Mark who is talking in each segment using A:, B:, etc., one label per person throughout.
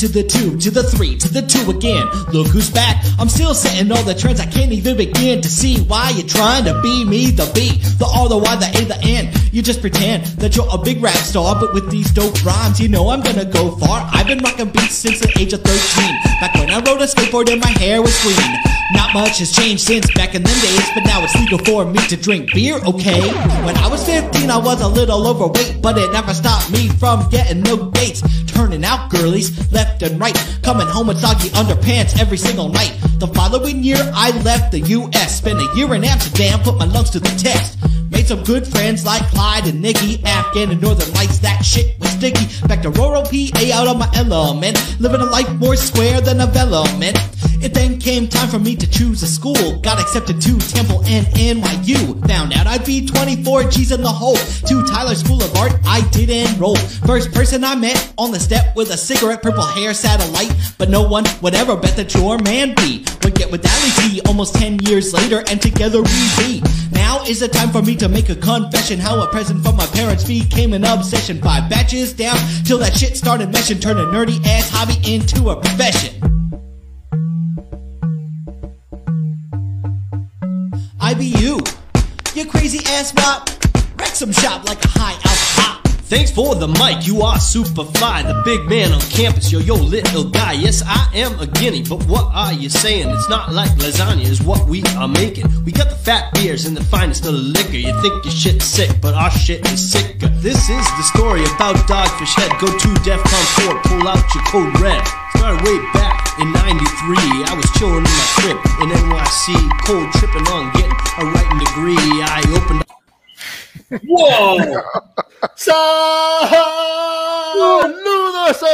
A: to the two, to the three, to the two again. Look who's back. I'm still setting all the trends. I can't even begin to see why you're trying to be me, the B, the R, the Y, the A, the N. You just pretend that you're a big rap star, but with these dope rhymes, you know I'm gonna go far. I've been rocking beats since the age of 13. Back when I rode a skateboard and my hair was green. Not much has changed since back in them days, but now it's legal for me to drink beer, okay? When I was 15, I was a little overweight, but it never stopped me from getting no dates. Turning out girlies left and right, coming home with soggy underpants every single night. The following year, I left the US, spent a year in Amsterdam, put my lungs to the test. Made some good friends like Clyde and Nicky, Afghan and Northern Lights, that shit was sticky. Back to rural PA out of my element, living a life more square than a development. It then came time for me to choose a school. Got accepted to Temple and NYU. Found out I'd be 24 G's in the hole. To Tyler School of Art, I did enroll. First person I met on the step with a cigarette, purple hair, satellite. But no one would ever bet that your man be would get with Ali T almost 10 years later, and together we be. Now is the time for me to make a confession. How a present from my parents' became an obsession. Five batches down till that shit started meshing. Turn a nerdy ass hobby into a profession. IBU, you crazy ass wop. Wreck some shop like a high alpha hop.
B: Thanks for the mic, you are super fly, the big man on campus, yo, yo, little guy. Yes, I am a guinea, but what are you saying? It's not like lasagna is what we are making. We got the fat beers and the finest of the liquor. You think your shit's sick, but our shit is sicker. This is the story about Dogfish Head. Go to DEFCON 4, pull out your code red. Started way back in 93, I was chilling in my crib in NYC, cold tripping on getting a writing degree. I opened
C: ¡Wow! Saludos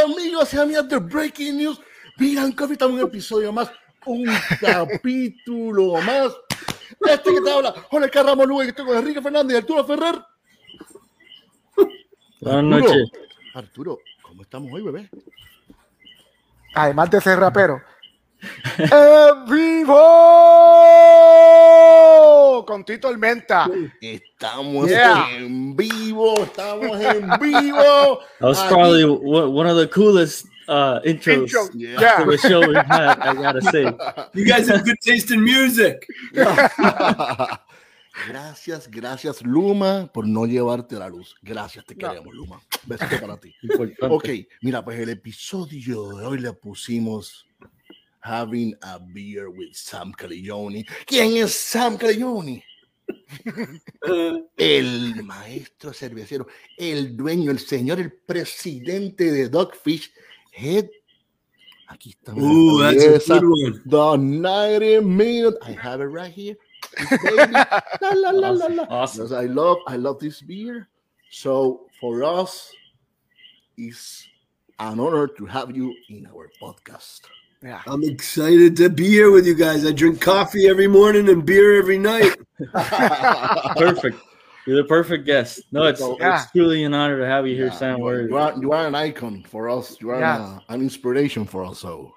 C: amigos y amigas de Breaking News. Miran Coffee, estamos en un episodio más, un capítulo más. Este que te habla, Jorge Carramos Lugo, que estoy con Enrique Fernández y Arturo Ferrer.
D: Buenas noches.
C: Arturo, ¿cómo estamos hoy, bebé?
E: Además de ser rapero. ¡En vivo! Con Tito el Menta.
C: Estamos
E: Yeah.
C: en vivo, estamos en vivo.
D: That was
C: Aquí-
D: probably one one of the coolest uh, intros
E: Intro.
C: Yeah.
E: Yeah.
D: to a show we've had. I gotta say.
B: You guys have good taste in music.
C: Gracias, gracias Luma por no llevarte a la luz. Gracias, te
E: No.
C: queremos Luma. Besito para ti.
D: Importante.
C: Ok, mira, pues el episodio de hoy le pusimos Having a Beer with Sam Calagione. ¿Quién es Sam Calagione? el maestro cervecero, el dueño, el señor, el presidente de Dogfish Head. Aquí está.
B: Ooh, uh, that's a good one.
C: The 90 minutes. I have it right here. Baby. La, la, la, la, la.
D: Awesome.
C: I love I love this beer. So for us, it's an honor to have you in our podcast.
E: Yeah.
B: I'm excited to be here with you guys. I drink coffee every morning and beer every night.
D: Perfect. You're the perfect guest. No, it's,
E: Yeah.
D: it's truly an honor to have you here,
C: Yeah,
D: Sam.
C: you,
D: We're
C: you, are, you are an icon for us. You are
E: Yeah.
C: Uh, an, an inspiration for us. So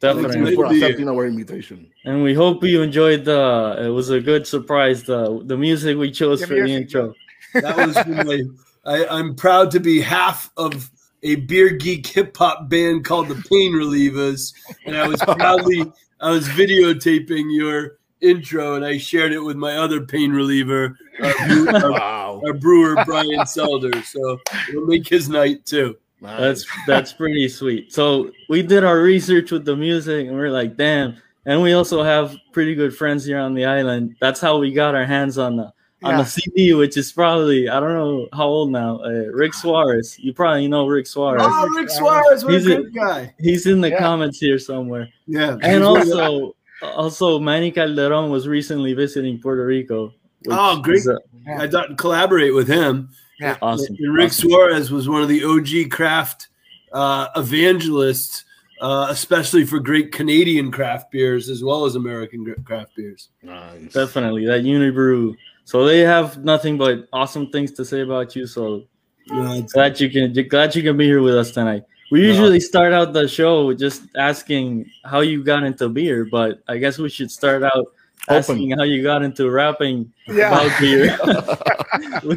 C: thank
D: definitely,
C: you for
B: Good to be here.
C: accepting our invitation.
D: and we hope you enjoyed the. It was a good surprise. The the music we chose
E: The
D: for the
E: music,
D: intro.
B: That was my. I, I'm proud to be half of a beer geek hip hop band called the Pain Relievers, and I was proudly I was videotaping your intro, and I shared it with my other pain reliever, our, brew- our,
C: Wow.
B: our brewer Brian Selder. So it'll make his night too.
D: That's that's pretty sweet. So we did our research with the music, and we're like, damn. And we also have pretty good friends here on the island. That's how we got our hands on the on
E: Yeah.
D: the CD, which is probably I don't know how old now. Uh, Rick Suarez, you probably know Rick Suarez.
B: Oh, Rick Suarez, what a
D: He's a-
B: good guy.
D: He's in the
E: Yeah.
D: comments here somewhere.
B: Yeah,
D: And also, also Manny Calderon was recently visiting Puerto Rico.
B: Oh, great.
D: is, uh,
B: I thought to collaborate with him.
D: Yeah, awesome.
B: And Rick
D: awesome.
B: Suarez was one of the OG craft uh, evangelists, uh, especially for great Canadian craft beers as well as American craft beers.
C: Nice.
D: Definitely that Unibroue. So they have nothing but awesome things to say about you. So
B: it's-
D: glad you can glad you can be here with us tonight. We usually start out the show with just asking how you got into beer, but I guess we should start out asking how you got into rapping
E: Yeah.
D: about beer.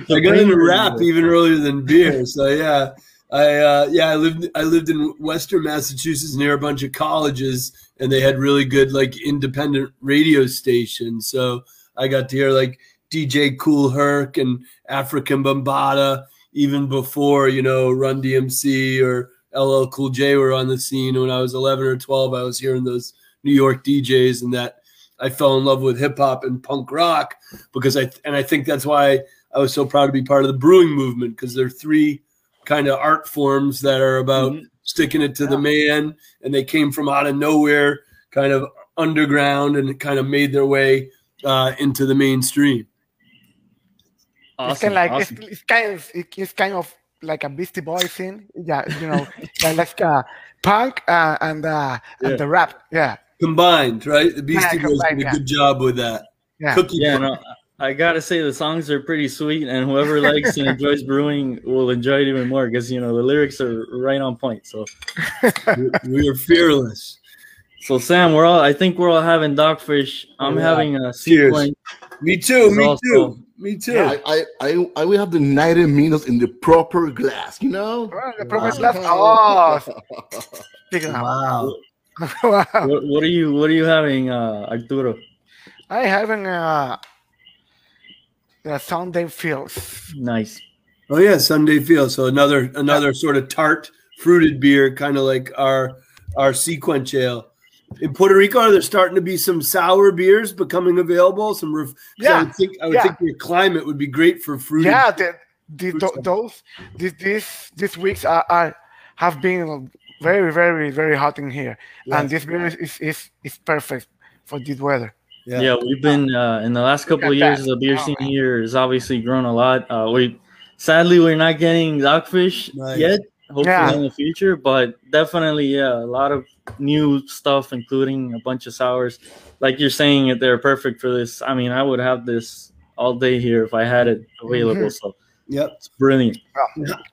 B: I got into rap even earlier than beer. So yeah, I uh, yeah, I lived I lived in Western Massachusetts near a bunch of colleges, and they had really good like independent radio stations. So I got to hear like DJ Kool Herc and Afrika Bambaataa even before you know Run DMC or LL Cool J were on the scene. When I was 11 or 12, I was hearing those New York DJs, and that I fell in love with hip hop and punk rock because I and I think that's why I was so proud to be part of the brewing movement because there are three kind of art forms that are about mm-hmm. sticking it to yeah. the man, and they came from out of nowhere, kind of underground, and kind of made their way uh, into the mainstream.
E: Awesome, it's kind of like awesome. it's, it's, kind of it's kind of like a Beastie Boys thing, yeah, you know, like uh, punk uh, and uh, yeah. and the rap, yeah,
B: combined, right? The Beastie yeah, Boys did a yeah. good job with that.
D: Yeah, Cookie yeah. No, I gotta say the songs are pretty sweet, and whoever likes and enjoys brewing will enjoy it even more because you know the lyrics are right on point. So
B: we are fearless.
D: So Sam, we're all I think we're all having dogfish. I'm yeah. having a SeaQuench.
B: Me too. Me also, too. Me too.
C: Yeah, I, I, I, will have the 90 minutes in the proper glass, you know?
E: Oh, the proper wow. glass. Oh,
D: wow. wow. What, what, are you What are you having, uh, Arturo?
E: I having uh, the Sunday Fields.
D: Nice.
B: Oh yeah, Sunday Fields. So another another yeah. sort of tart fruited beer, kind of like our our SeaQuench ale in Puerto Rico, are there starting to be some sour beers becoming available? Some, ref- yeah, I would think I would yeah. think your climate would be great for fruit.
E: Yeah, the, the, those this this these weeks are, are, have been very very very hot in here, yeah. and this beer is, is is perfect for this weather.
D: Yeah, yeah we've been uh, in the last couple of years. That. The beer scene here has obviously grown a lot. Uh, we sadly we're not getting dogfish nice. yet. Hopefully yeah. in the future, but definitely yeah, a lot of new stuff, including a bunch of sours. Like you're saying, they're perfect for this. I mean, I would have this all day here if I had it available. Mm-hmm. So
B: Yep,
D: it's brilliant.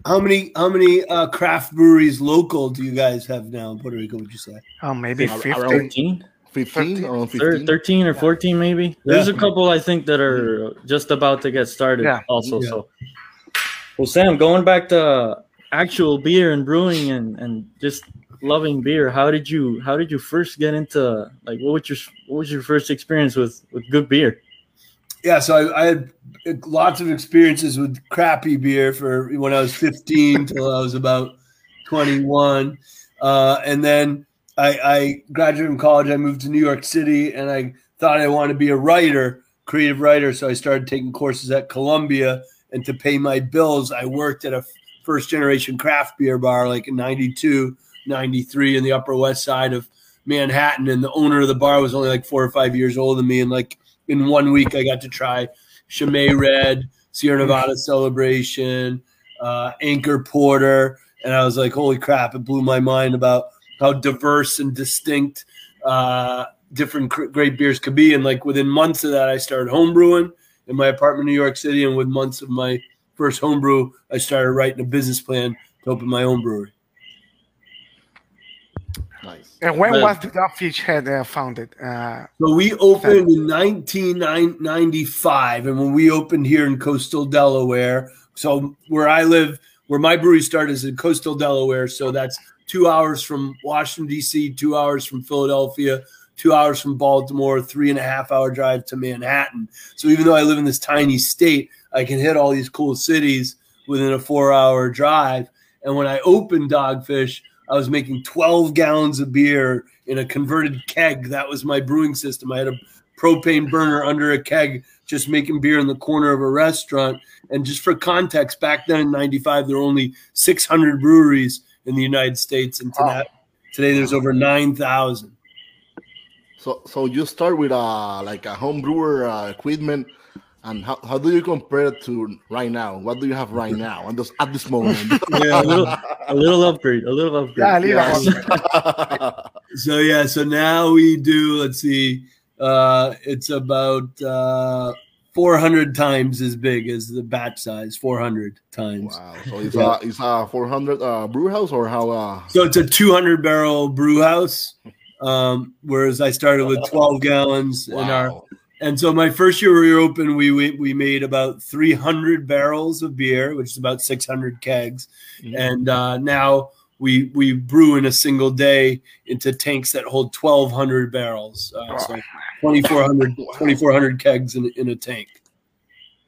B: How many how many uh, craft breweries local do you guys have now in Puerto Rico? Would you say?
E: Oh, maybe 15.
C: 15,
E: 15?
D: 13 or 14 maybe there's yeah. a couple i think that are just about to get started yeah. also yeah. so well sam going back to actual beer and brewing and and just loving beer how did you how did you first get into like what was your what was your first experience with with good beer?
B: Yeah so i, I had lots of experiences with crappy beer for when i was 15 till i was about 21 uh, and then I, I graduated from college i moved to new york city and i thought i wanted to be a writer creative writer so i started taking courses at columbia and to pay my bills i worked at a first generation craft beer bar like in 92 93 in the Upper West Side of Manhattan, and the owner of the bar was only like four or five years older than me. And like in one week, I got to try Chimay Red, Sierra Nevada Celebration, uh, Anchor Porter, and I was like, holy crap! It blew my mind about how diverse and distinct uh, different cr- great beers could be. And like within months of that, I started homebrewing in my apartment in New York City, and with months of my first homebrew, I started writing a business plan to open my own brewery.
E: Nice. And when but, was the Dogfish Head uh, founded? Uh,
B: so we opened in 1995, and when we opened here in coastal Delaware, so where I live, where my brewery started is in coastal Delaware, so that's two hours from Washington D.C., two hours from Philadelphia, two hours from Baltimore, three and a half hour drive to Manhattan. So even though I live in this tiny state, I can hit all these cool cities within a four hour drive. And when I opened Dogfish, I was making 12 gallons of beer in a converted keg. That was my brewing system. I had a propane burner under a keg, just making beer in the corner of a restaurant. And just for context, back then in 95, there were only 600 breweries in the United States. And today, today there's over 9,000.
C: So, so you start with a like a home brewer uh, equipment and how, how do you compare it to right now? What do you have right now and this, at this moment?
D: yeah, a little, a little upgrade, a little upgrade. Yeah,
B: yeah. so yeah, so now we do. Let's see, uh, it's about uh, 400 times as big as the batch size. 400 times.
C: Wow. So it's yeah. a it's a 400 uh, brew house or how? Uh...
B: So it's a 200 barrel brew house. Um, whereas I started with 12 gallons, wow. and our And so my first year we were open, we, we we made about 300 barrels of beer, which is about 600 kegs, mm-hmm. and uh, now we we brew in a single day into tanks that hold 1,200 barrels, uh, so 2,400 2,400 kegs in, in a tank.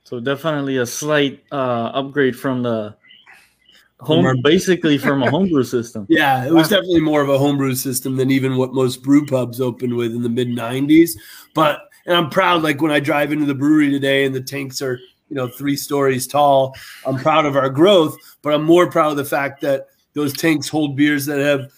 D: So definitely a slight uh, upgrade from the home, basically from a homebrew system.
B: Yeah, it was definitely more of a homebrew system than even what most brew pubs opened with in the mid 90s. But and I'm proud. Like when I drive into the brewery today, and the tanks are you know three stories tall. I'm proud of our growth, but I'm more proud of the fact that those tanks hold beers that have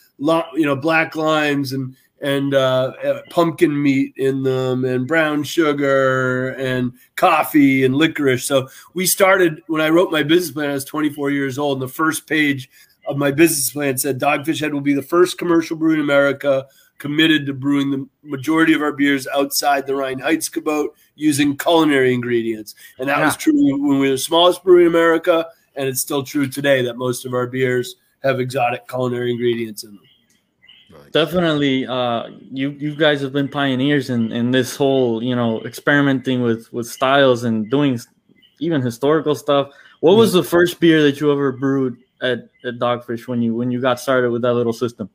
B: you know black limes and and uh, uh, pumpkin meat in them and brown sugar and coffee and licorice. So we started when I wrote my business plan. I was 24 years old, and the first page of my business plan said Dogfish Head will be the first commercial brewery in America committed to brewing the majority of our beers outside the Rhine Heights Reinheitsgebot using culinary ingredients. And that yeah. was true when we were the smallest brewery in America, and it's still true today that most of our beers have exotic culinary ingredients in them.
D: Definitely, uh, you you guys have been pioneers in, in this whole you know experimenting with with styles and doing even historical stuff. What was the first beer that you ever brewed at, at Dogfish when you when you got started with that little system?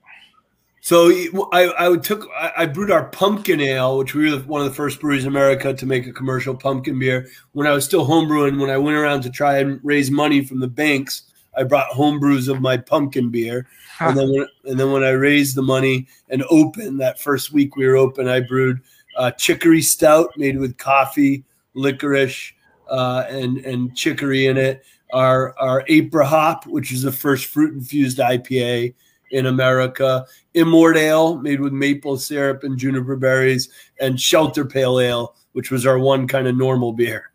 B: So I, I took I brewed our pumpkin ale, which we were one of the first breweries in America to make a commercial pumpkin beer. When I was still homebrewing, when I went around to try and raise money from the banks, I brought homebrews of my pumpkin beer, huh. and then when, and then when I raised the money and opened that first week we were open, I brewed uh, chicory stout made with coffee, licorice, uh, and and chicory in it. Our our Aprihop, which is the first fruit infused IPA in America, Immort Ale, made with maple syrup and juniper berries, and Shelter Pale Ale, which was our one kind of normal beer.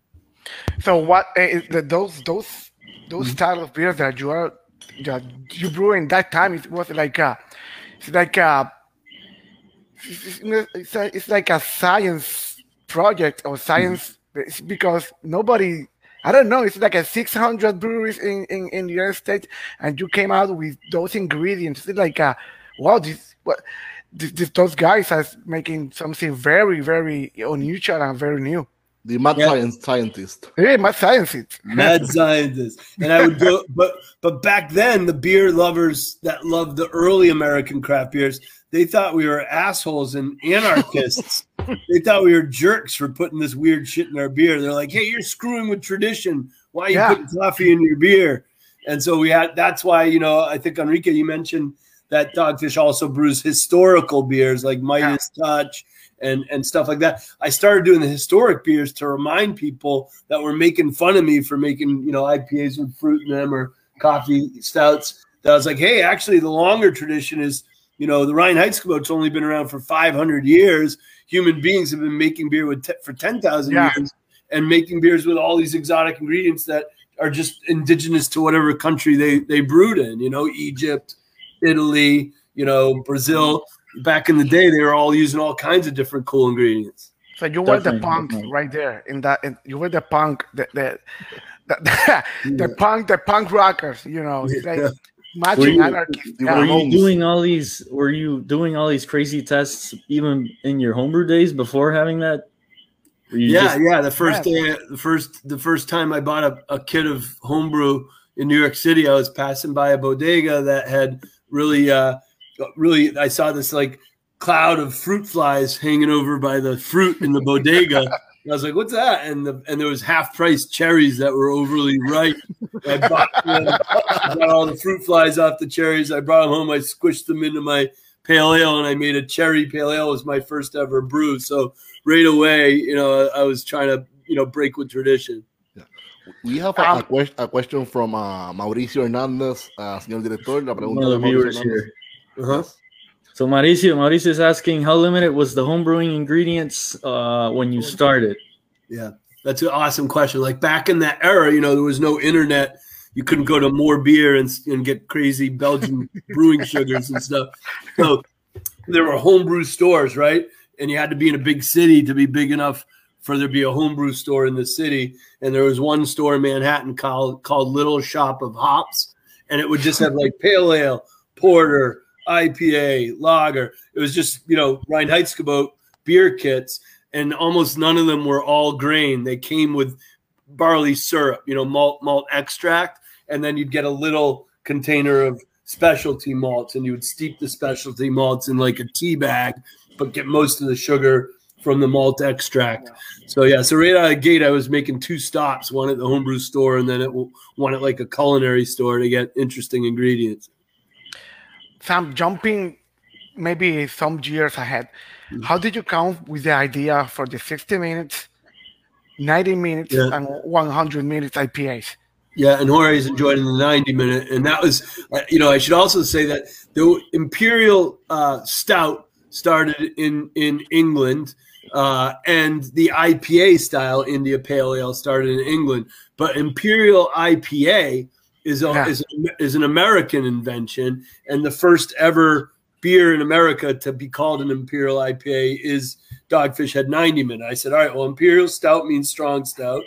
E: So what uh, those those those mm-hmm. style of beers that you are that you brew in that time it was like a it's like a it's, a, it's like a science project or science mm-hmm. because nobody I don't know. It's like a 600 breweries in, in, in the United States, and you came out with those ingredients. It's like, a, wow, this what this, this, those guys are making something very, very unusual and very new.
C: The mad yeah. science scientist.
E: Yeah, mad scientist.
B: Mad scientist. And I would go, but but back then, the beer lovers that loved the early American craft beers, they thought we were assholes and anarchists. they thought we were jerks for putting this weird shit in our beer. They're like, "Hey, you're screwing with tradition. Why are you yeah. putting coffee in your beer?" And so we had. That's why you know. I think Enrique, you mentioned that Dogfish also brews historical beers like Midas yeah. Touch and and stuff like that. I started doing the historic beers to remind people that were making fun of me for making you know IPAs with fruit in them or coffee stouts. That I was like, hey, actually, the longer tradition is you know the Reinheitsgebot's only been around for 500 years. Human beings have been making beer with te- for 10,000 yeah. years and making beers with all these exotic ingredients that are just indigenous to whatever country they they brewed in. You know, Egypt, Italy, you know, Brazil back in the day, they were all using all kinds of different cool ingredients.
E: So you were the punk right there in that. In, you were the punk, the the, the, the yeah. punk, the punk rockers. You know, yeah. like
D: were you, Were you doing all these? Were you doing all these crazy tests even in your homebrew days before having that?
B: Yeah, just, yeah. The first day, the first the first time I bought a, a kit of homebrew in New York City, I was passing by a bodega that had really. Uh, really I saw this like cloud of fruit flies hanging over by the fruit in the bodega. I was like, "What's that?" And the, and there was half price cherries that were overly ripe. I bought, them, got all the fruit flies off the cherries. I brought them home. I squished them into my pale ale, and I made a cherry pale ale. It was my first ever brew. So right away, you know, I was trying to you know break with tradition.
C: Yeah. We have a, um, a, a question from uh, Mauricio Hernandez, uh, señor director. La pregunta de Mauricio Here.
D: Uh-huh. So Mauricio, Mauricio is asking how limited was the homebrewing ingredients uh, when you started?
B: Yeah, that's an awesome question. Like back in that era, you know, there was no internet. You couldn't go to MoreBeer and, and get crazy Belgian brewing sugars and stuff. So there were homebrew stores, right? And you had to be in a big city to be big enough for there to be a homebrew store in the city. And there was one store in Manhattan called called Little Shop of Hops, and it would just have like pale ale, porter, IPA, lager. It was just, you know, Reinheitsgebot beer kits. and almost none of them were all grain. They came with barley syrup, you know, malt malt extract, and then you'd get a little container of specialty malts, and you would steep the specialty malts in like a tea bag, but get most of the sugar from the malt extract. So yeah, so right out of the gate, I was making two stops: one at the homebrew store, and then it one at like a culinary store to get interesting ingredients.
E: Sam, jumping maybe some years ahead, how did you come with the idea for the 60 minutes, 90 minutes, yeah. and 100 minutes IPAs?
B: Yeah, and Jorge's enjoyed in the 90 minute, and that was, uh, you know, I should also say that the Imperial uh, Stout started in in England uh, and the IPA style India Pale Ale started in England, but Imperial IPA is a, yeah. is, is an American invention, and the first ever beer in America to be called an Imperial IPA is Dogfish Head 90 minute. I said, all right, well, Imperial Stout means strong stout.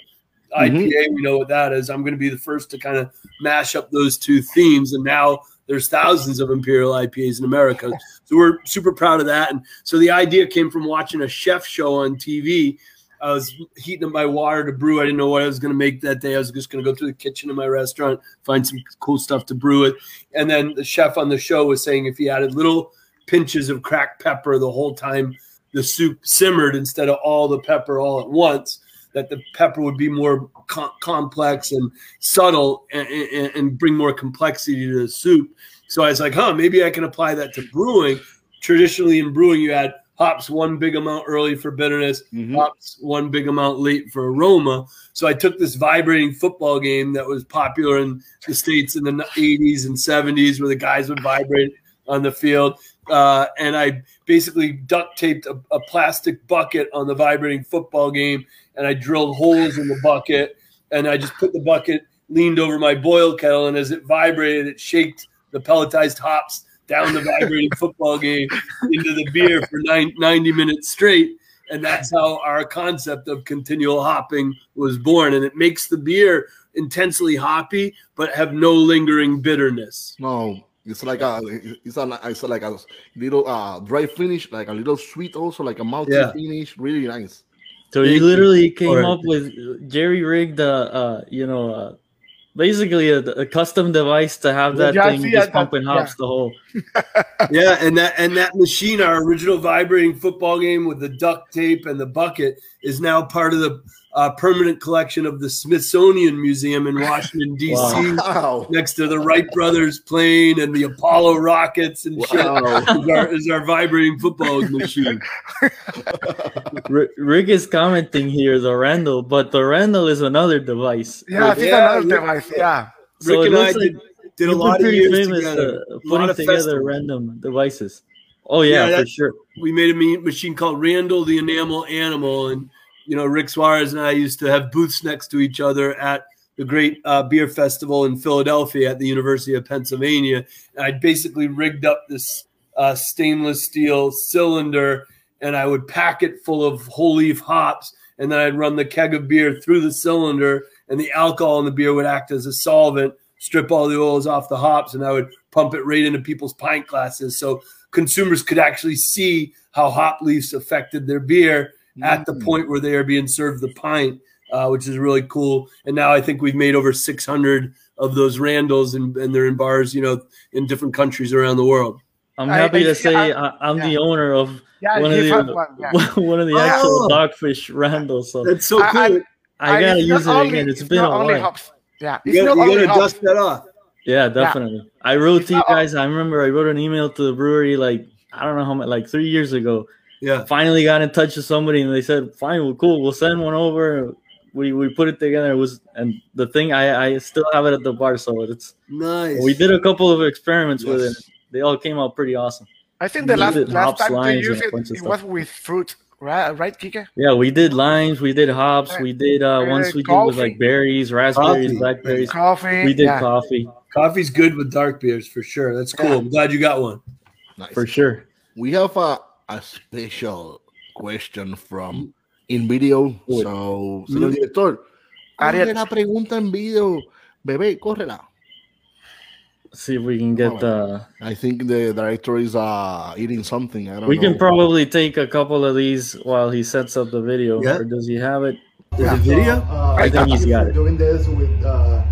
B: IPA, mm-hmm. we know what that is. I'm going to be the first to kind of mash up those two themes, and now there's thousands of Imperial IPAs in America. So we're super proud of that. And so the idea came from watching a chef show on TV. I was heating up my water to brew. I didn't know what I was going to make that day. I was just going to go through the kitchen in my restaurant, find some cool stuff to brew it. And then the chef on the show was saying if he added little pinches of cracked pepper the whole time the soup simmered instead of all the pepper all at once, that the pepper would be more co complex and subtle and, and, and, bring more complexity to the soup. So I was like, huh, maybe I can apply that to brewing. Traditionally, in brewing, you add hops one big amount early for bitterness, mm -hmm. hops one big amount late for aroma. So I took this vibrating football game that was popular in the States in the 80s and 70s where the guys would vibrate on the field. Uh, and I basically duct taped a, a, plastic bucket on the vibrating football game and I drilled holes in the bucket and I just put the bucket leaned over my boil kettle and as it vibrated, it shaked the pelletized hops down the vibrating football game into the beer for nine, 90 minutes straight. And that's how our concept of continual hopping was born. And it makes the beer intensely hoppy, but have no lingering bitterness.
C: No, it's like a it's a it's like a little uh dry finish, like a little sweet, also like a malty yeah. finish. Really nice.
D: So he literally came up with jerry rigged, uh, uh, you know, uh, basically a, a, custom device to have that yeah, thing just pumping hops yeah. the whole.
B: yeah, and that and that machine, our original vibrating football game with the duct tape and the bucket, is now part of the uh, permanent collection of the Smithsonian Museum in Washington D.C. Wow. next to the Wright brothers plane and the Apollo rockets and wow. shit. Is our, is our vibrating football machine.
D: Rick is commenting here the Randall, but the Randall is another device.
E: Yeah, it's yeah, another yeah. device. Yeah.
B: So Rick and I did, did a lot of years together.
D: Uh, putting together festivals. random devices. Oh yeah, yeah for sure.
B: We made a machine called Randall the Enamel Animal, and you know, Rick Suarez and I used to have booths next to each other at the great uh, beer festival in Philadelphia at the University of Pennsylvania. And I basically rigged up this uh, stainless steel cylinder and I would pack it full of whole leaf hops. And then I'd run the keg of beer through the cylinder, and the alcohol in the beer would act as a solvent, strip all the oils off the hops, and I would pump it right into people's pint glasses. So consumers could actually see how hop leaves affected their beer at the mm. point where they are being served the pint, uh, which is really cool. And now I think we've made over 600 of those Randalls, and, and they're in bars, you know, in different countries around the world.
D: I'm happy I, to say I, am yeah. the owner of yeah, one, of the, one, yeah. one of the actual oh, dogfish Randalls. So
B: that's so cool.
D: I, gotta use it only, again. it's, it's been a while.
E: Hops. Yeah,
B: you gotta, you gotta dust that off.
D: Yeah, definitely. I wrote to you guys. I remember I wrote an email to the brewery like I don't know how much, like three years ago,
B: yeah.
D: Finally got in touch with somebody and they said, fine, well, cool. We'll send one over. We, we put it together. It was, and the thing, I, I still have it at the bar. So it's
B: nice.
D: We did a couple of experiments yes. with it. They all came out pretty awesome.
E: I think the last, last time to used it, it was with fruit, right, right, Kike?
D: Yeah, we did limes, we did hops, we did uh, once we coffee. did with like berries, raspberries, coffee. blackberries.
E: Coffee.
D: We did yeah. coffee.
B: Coffee's good with dark beers for sure. That's cool. Yeah. I'm glad you got one.
D: Nice. For sure.
C: We have a a special question from in video. So, señor director, Ariel. la pregunta en video. Bebé, córrela.
D: see if we can get the.
C: I think the director is uh eating something. I don't.
D: We
C: know.
D: can probably take a couple of these while he sets up the video.
B: Yeah.
D: Or does he have it?
B: There's a video.
F: Uh,
D: I think he's got it.
F: Doing this with uh,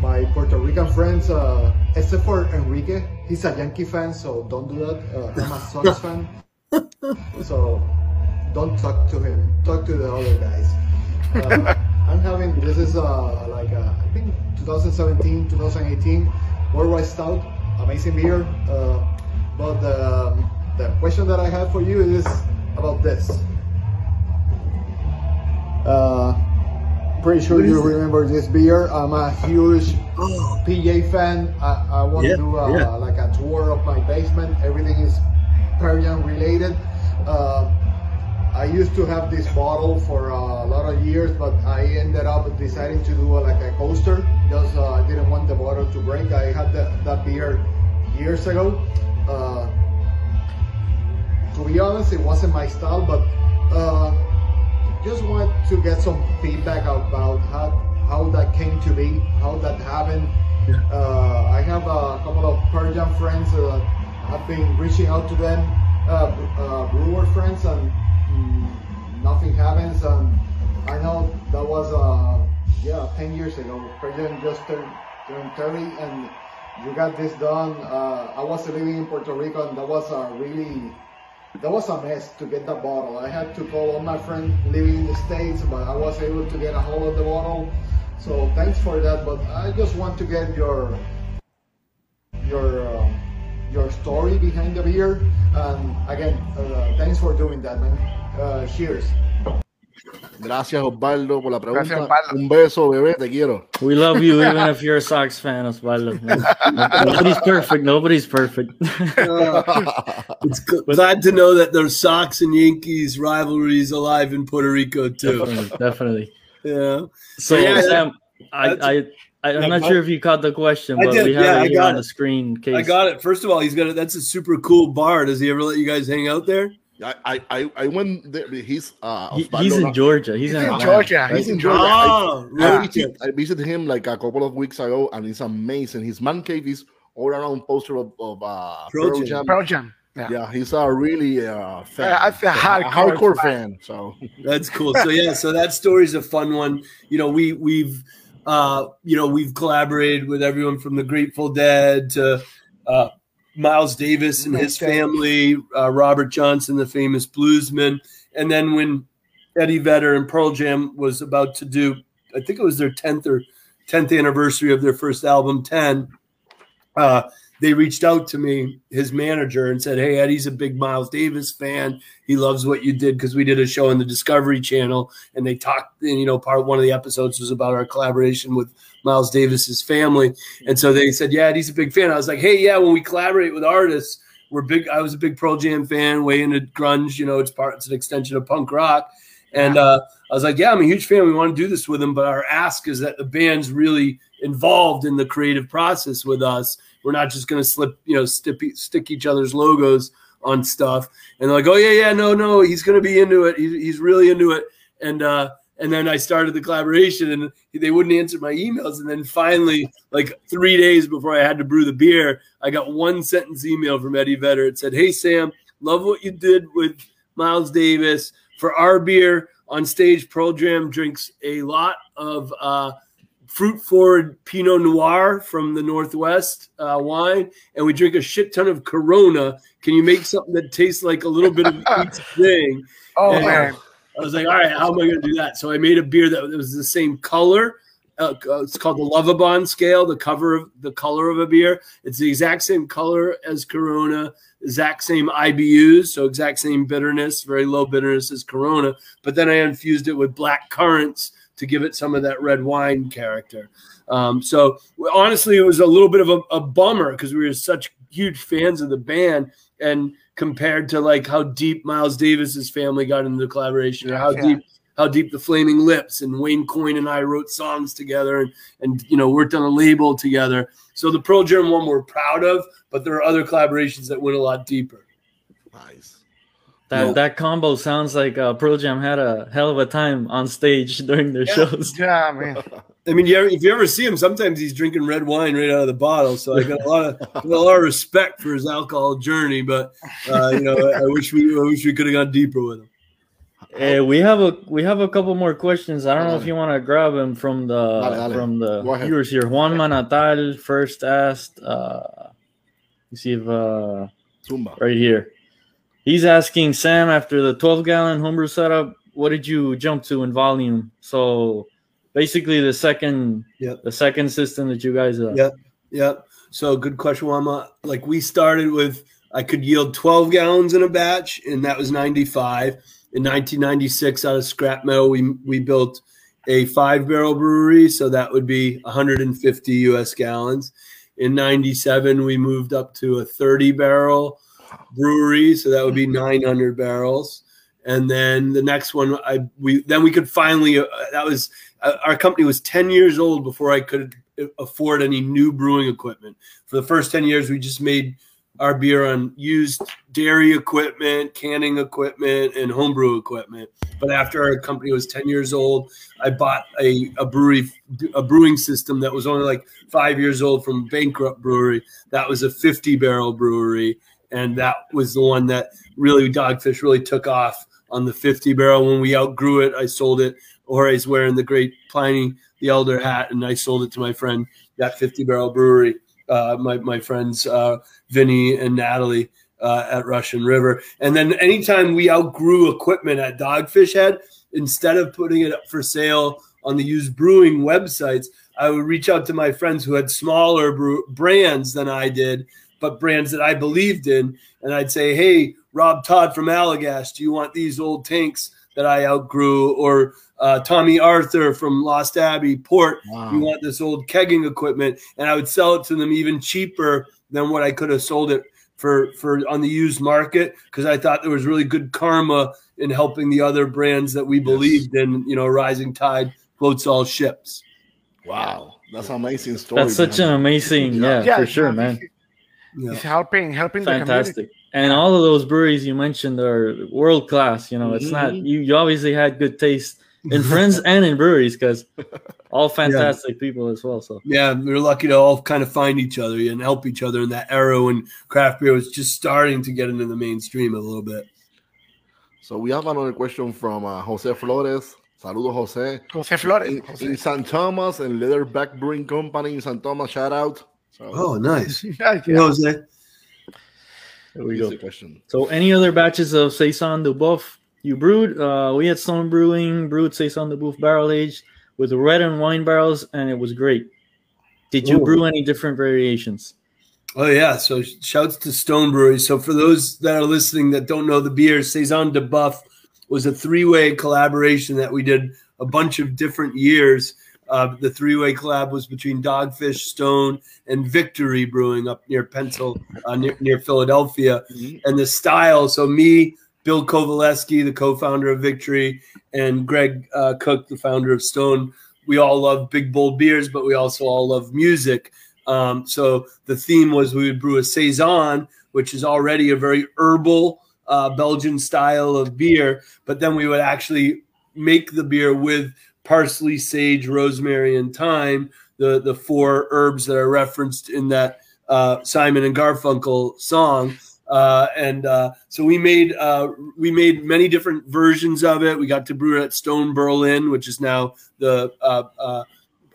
F: my Puerto Rican friends, uh, except for Enrique. He's a Yankee fan, so don't do that. Uh, I'm a Sox fan, so don't talk to him. Talk to the other guys. Uh, I'm having this is uh, like uh, I think 2017, 2018 Worldwide Stout, amazing beer. Uh, but the the question that I have for you is about this. Uh, pretty sure you remember this beer. I'm a huge PJ fan. I, I want
B: Yeah,
F: to do a,
B: yeah.
F: like a tour of my basement. Everything is Persian related. Uh, I used to have this bottle for a lot of years, but I ended up deciding to do a, like a coaster. Just uh, I didn't want the bottle to break. I had that, that beer years ago. Uh, to be honest, it wasn't my style, but uh, just want to get some feedback about how how that came to be, how that happened. Uh, I have a couple of Persian friends that have been reaching out to them, uh, uh, brewer friends, and mm, nothing happens. And I know that was uh, yeah, 10 years ago. Persian just turned, turned 30, and you got this done. Uh, I was living in Puerto Rico, and that was a really that was a mess to get the bottle. I had to call all my friends living in the States, but I was able to get a hold of the bottle. So thanks for that. But I just want to get your your um, your story behind the beer. And again, uh, thanks for doing that, man. Uh, cheers.
C: Gracias Osvaldo por la pregunta.
E: Gracias, Osvaldo.
C: Un beso, bebé, te quiero.
D: We love you even if you're a Sox fan, Osvaldo. Nobody's perfect. Nobody's perfect.
B: It's g- glad to know that there's Sox and Yankees rivalries alive in Puerto Rico too.
D: definitely, definitely.
B: Yeah.
D: So
B: Yeah,
D: Sam, I, I, I, I'm
B: Yeah,
D: not
B: go-
D: sure if you caught the question,
B: I
D: but
B: did,
D: we have
B: yeah, I
D: it here
B: got
D: on
B: it.
D: the screen. in Case.
B: I got it. First of all, he's got it. That's a super cool bar. Does he ever let you guys hang out there?
C: I, I, I, I went there. He's uh,
D: He- he's in Georgia. He's,
E: He's
D: in
E: in
D: Atlanta.
E: Georgia.
C: He's in Georgia.
B: Oh,
C: I, I, visited, I visited him like a couple of weeks ago, and it's amazing. His man cave is all around poster of, of uh,
B: Pearl
C: Pearl
B: Jam.
C: Jam.
E: Pearl Jam. Yeah.
C: Yeah, he's a really uh, fan.
E: Yeah, that's a hardcore
C: hardcore fan. So
B: That's cool. So yeah, so that story's a fun one. You know, we we've uh, you know, we've collaborated with everyone from the Grateful Dead to uh, Miles Davis and his family, uh, Robert Johnson, the famous bluesman. And then when Eddie Vedder and Pearl Jam was about to do, I think it was their 10th or 10th anniversary of their first album, 10, uh, they reached out to me, his manager, and said, "Hey, Eddie's a big Miles Davis fan. He loves what you did because we did a show on the Discovery Channel, and they talked. And, you know, part one of the episodes was about our collaboration with Miles Davis's family, and so they said, "Yeah, Eddie's a big fan." I was like, "Hey, yeah, when we collaborate with artists, we're big. I was a big Pearl Jam fan, way into grunge. You know, it's part, it's an extension of punk rock." And uh, I was like, "Yeah, I'm a huge fan. We want to do this with him, but our ask is that the band's really involved in the creative process with us. We're not just going to slip, you know, stick, stick each other's logos on stuff." And they're like, "Oh yeah, yeah, no, no, he's going to be into it. He's, he's really into it." And uh, and then I started the collaboration, and they wouldn't answer my emails. And then finally, like three days before I had to brew the beer, I got one sentence email from Eddie Vedder. It said, "Hey Sam, love what you did with Miles Davis for our beer on stage. Pearl Jam drinks a lot of uh, fruit forward Pinot Noir from the Northwest uh, wine, and we drink a shit ton of Corona. Can you make something that tastes like a little bit of each thing?"
E: Oh
B: And,
E: man.
B: I was like, all right, how am I going to do that? So I made a beer that was the same color. Uh, uh, it's called the Lovibond scale, the cover of the color of a beer. It's the exact same color as Corona, exact same IBUs, so exact same bitterness, very low bitterness as Corona. But then I infused it with black currants to give it some of that red wine character. Um, so honestly, it was a little bit of a, a bummer because we were such huge fans of the band, and compared to like how deep Miles Davis's family got into the collaboration, or how
E: Yeah.
B: deep how deep the Flaming Lips and Wayne Coyne and I wrote songs together, and and you know worked on a label together. So the Pearl Jam one we're proud of, but there are other collaborations that went a lot deeper.
C: nice.
D: That that combo sounds like uh, Pearl Jam had a hell of a time on stage during their
E: yeah.
D: shows.
E: Yeah, man.
B: I mean, if you ever see him, sometimes he's drinking red wine right out of the bottle. So I got a lot of a lot of respect for his alcohol journey. But uh, you know, I wish we I wish we could have gone deeper with him.
D: Hey, we have a we have a couple more questions. I don't know if you want to grab them from the
C: Dale, dale.
D: from the
C: Go ahead.
D: viewers here. Juan Manatal first asked. Uh, you see if uh,
C: Zumba.
D: right here. He's asking Sam after the 12 gallon homebrew setup, what did you jump to in volume? So basically the second
B: Yep.
D: the second system that you guys uh,
B: Yep. Yep. So good question, Wama. Like we started with, I could yield 12 gallons in a batch, and that was 95. In 1996, out of scrap metal, we we built a five barrel brewery, so that would be 150 U.S. gallons. In 97, we moved up to a 30 barrel brewery, so that would be 900 barrels. And then the next one, I we then we could finally. Uh, that was uh, our company was 10 years old before I could afford any new brewing equipment. For the first 10 years, we just made our beer on used dairy equipment, canning equipment, and homebrew equipment. But after our company was 10 years old, I bought a, a brewery, a brewing system that was only like five years old from bankrupt brewery. That was a 50 barrel brewery. And that was the one that really Dogfish really took off on the 50 barrel. When we outgrew it, I sold it. Jorge's wearing the great Pliny the Elder hat, and I sold it to my friend, that 50 barrel brewery uh, my my friends uh, Vinny and Natalie uh, at Russian River. And then anytime we outgrew equipment at Dogfish Head, instead of putting it up for sale on the used brewing websites, I would reach out to my friends who had smaller brew- brands than I did, but brands that I believed in, and I'd say, "Hey, Rob Todd from Allagash, do you want these old tanks?" That I outgrew, or uh, Tommy Arthur from Lost Abbey Port.
C: Wow.
B: You want this old kegging equipment, and I would sell it to them even cheaper than what I could have sold it for for on the used market because I thought there was really good karma in helping the other brands that we believed in. You know, rising tide floats all ships.
C: Wow, that's an amazing story.
D: That's such an amazing, yeah,
E: Yeah,
D: for sure, man.
E: He's,
B: Yeah.
E: he's helping, helping the community.
D: Fantastic. And all of those breweries you mentioned are world class. You know, it's not
C: Mhm.
D: you. You obviously had good taste in friends and in breweries because all fantastic people as well. So
B: Yeah, we're lucky to all kind of find each other and help each other in that era when craft beer was just starting to get into the mainstream a little bit.
C: So we have another question from uh, Jose Flores. Saludos, Jose.
E: Jose Flores.
C: In,
E: Jose.
C: in San Thomas and Leatherback Brewing Company in San Thomas. Shout out. So,
B: Oh, nice.
E: Yeah,
B: You Jose?
D: there we
C: here's
D: go.
C: question.
D: So any other batches of Saison du BUFF you brewed? Uh, we had Stone Brewing brewed Saison du BUFF barrel aged with red and wine barrels, and it was great. Did you
B: Ooh.
D: brew any different variations?
B: Oh yeah, so shouts to Stone Brewery. So for those that are listening that don't know the beer, Saison du BUFF was a three-way collaboration that we did a bunch of different years. Uh, the three-way collab was between Dogfish, Stone, and Victory Brewing up near Pencil, uh, near, near Philadelphia.
C: Mhm.
B: And the style, so me, Bill Covaleski, the co-founder of Victory, and Greg uh, Koch, the founder of Stone, we all love big bold beers, but we also all love music. Um, so the theme was we would brew a saison, which is already a very herbal uh, Belgian style of beer, but then we would actually make the beer with parsley, sage, rosemary, and thyme, the the four herbs that are referenced in that uh, Simon and Garfunkel song. Uh, and uh, so we made uh, we made many different versions of it. We got to brew it at Stone Berlin, which is now the uh, uh,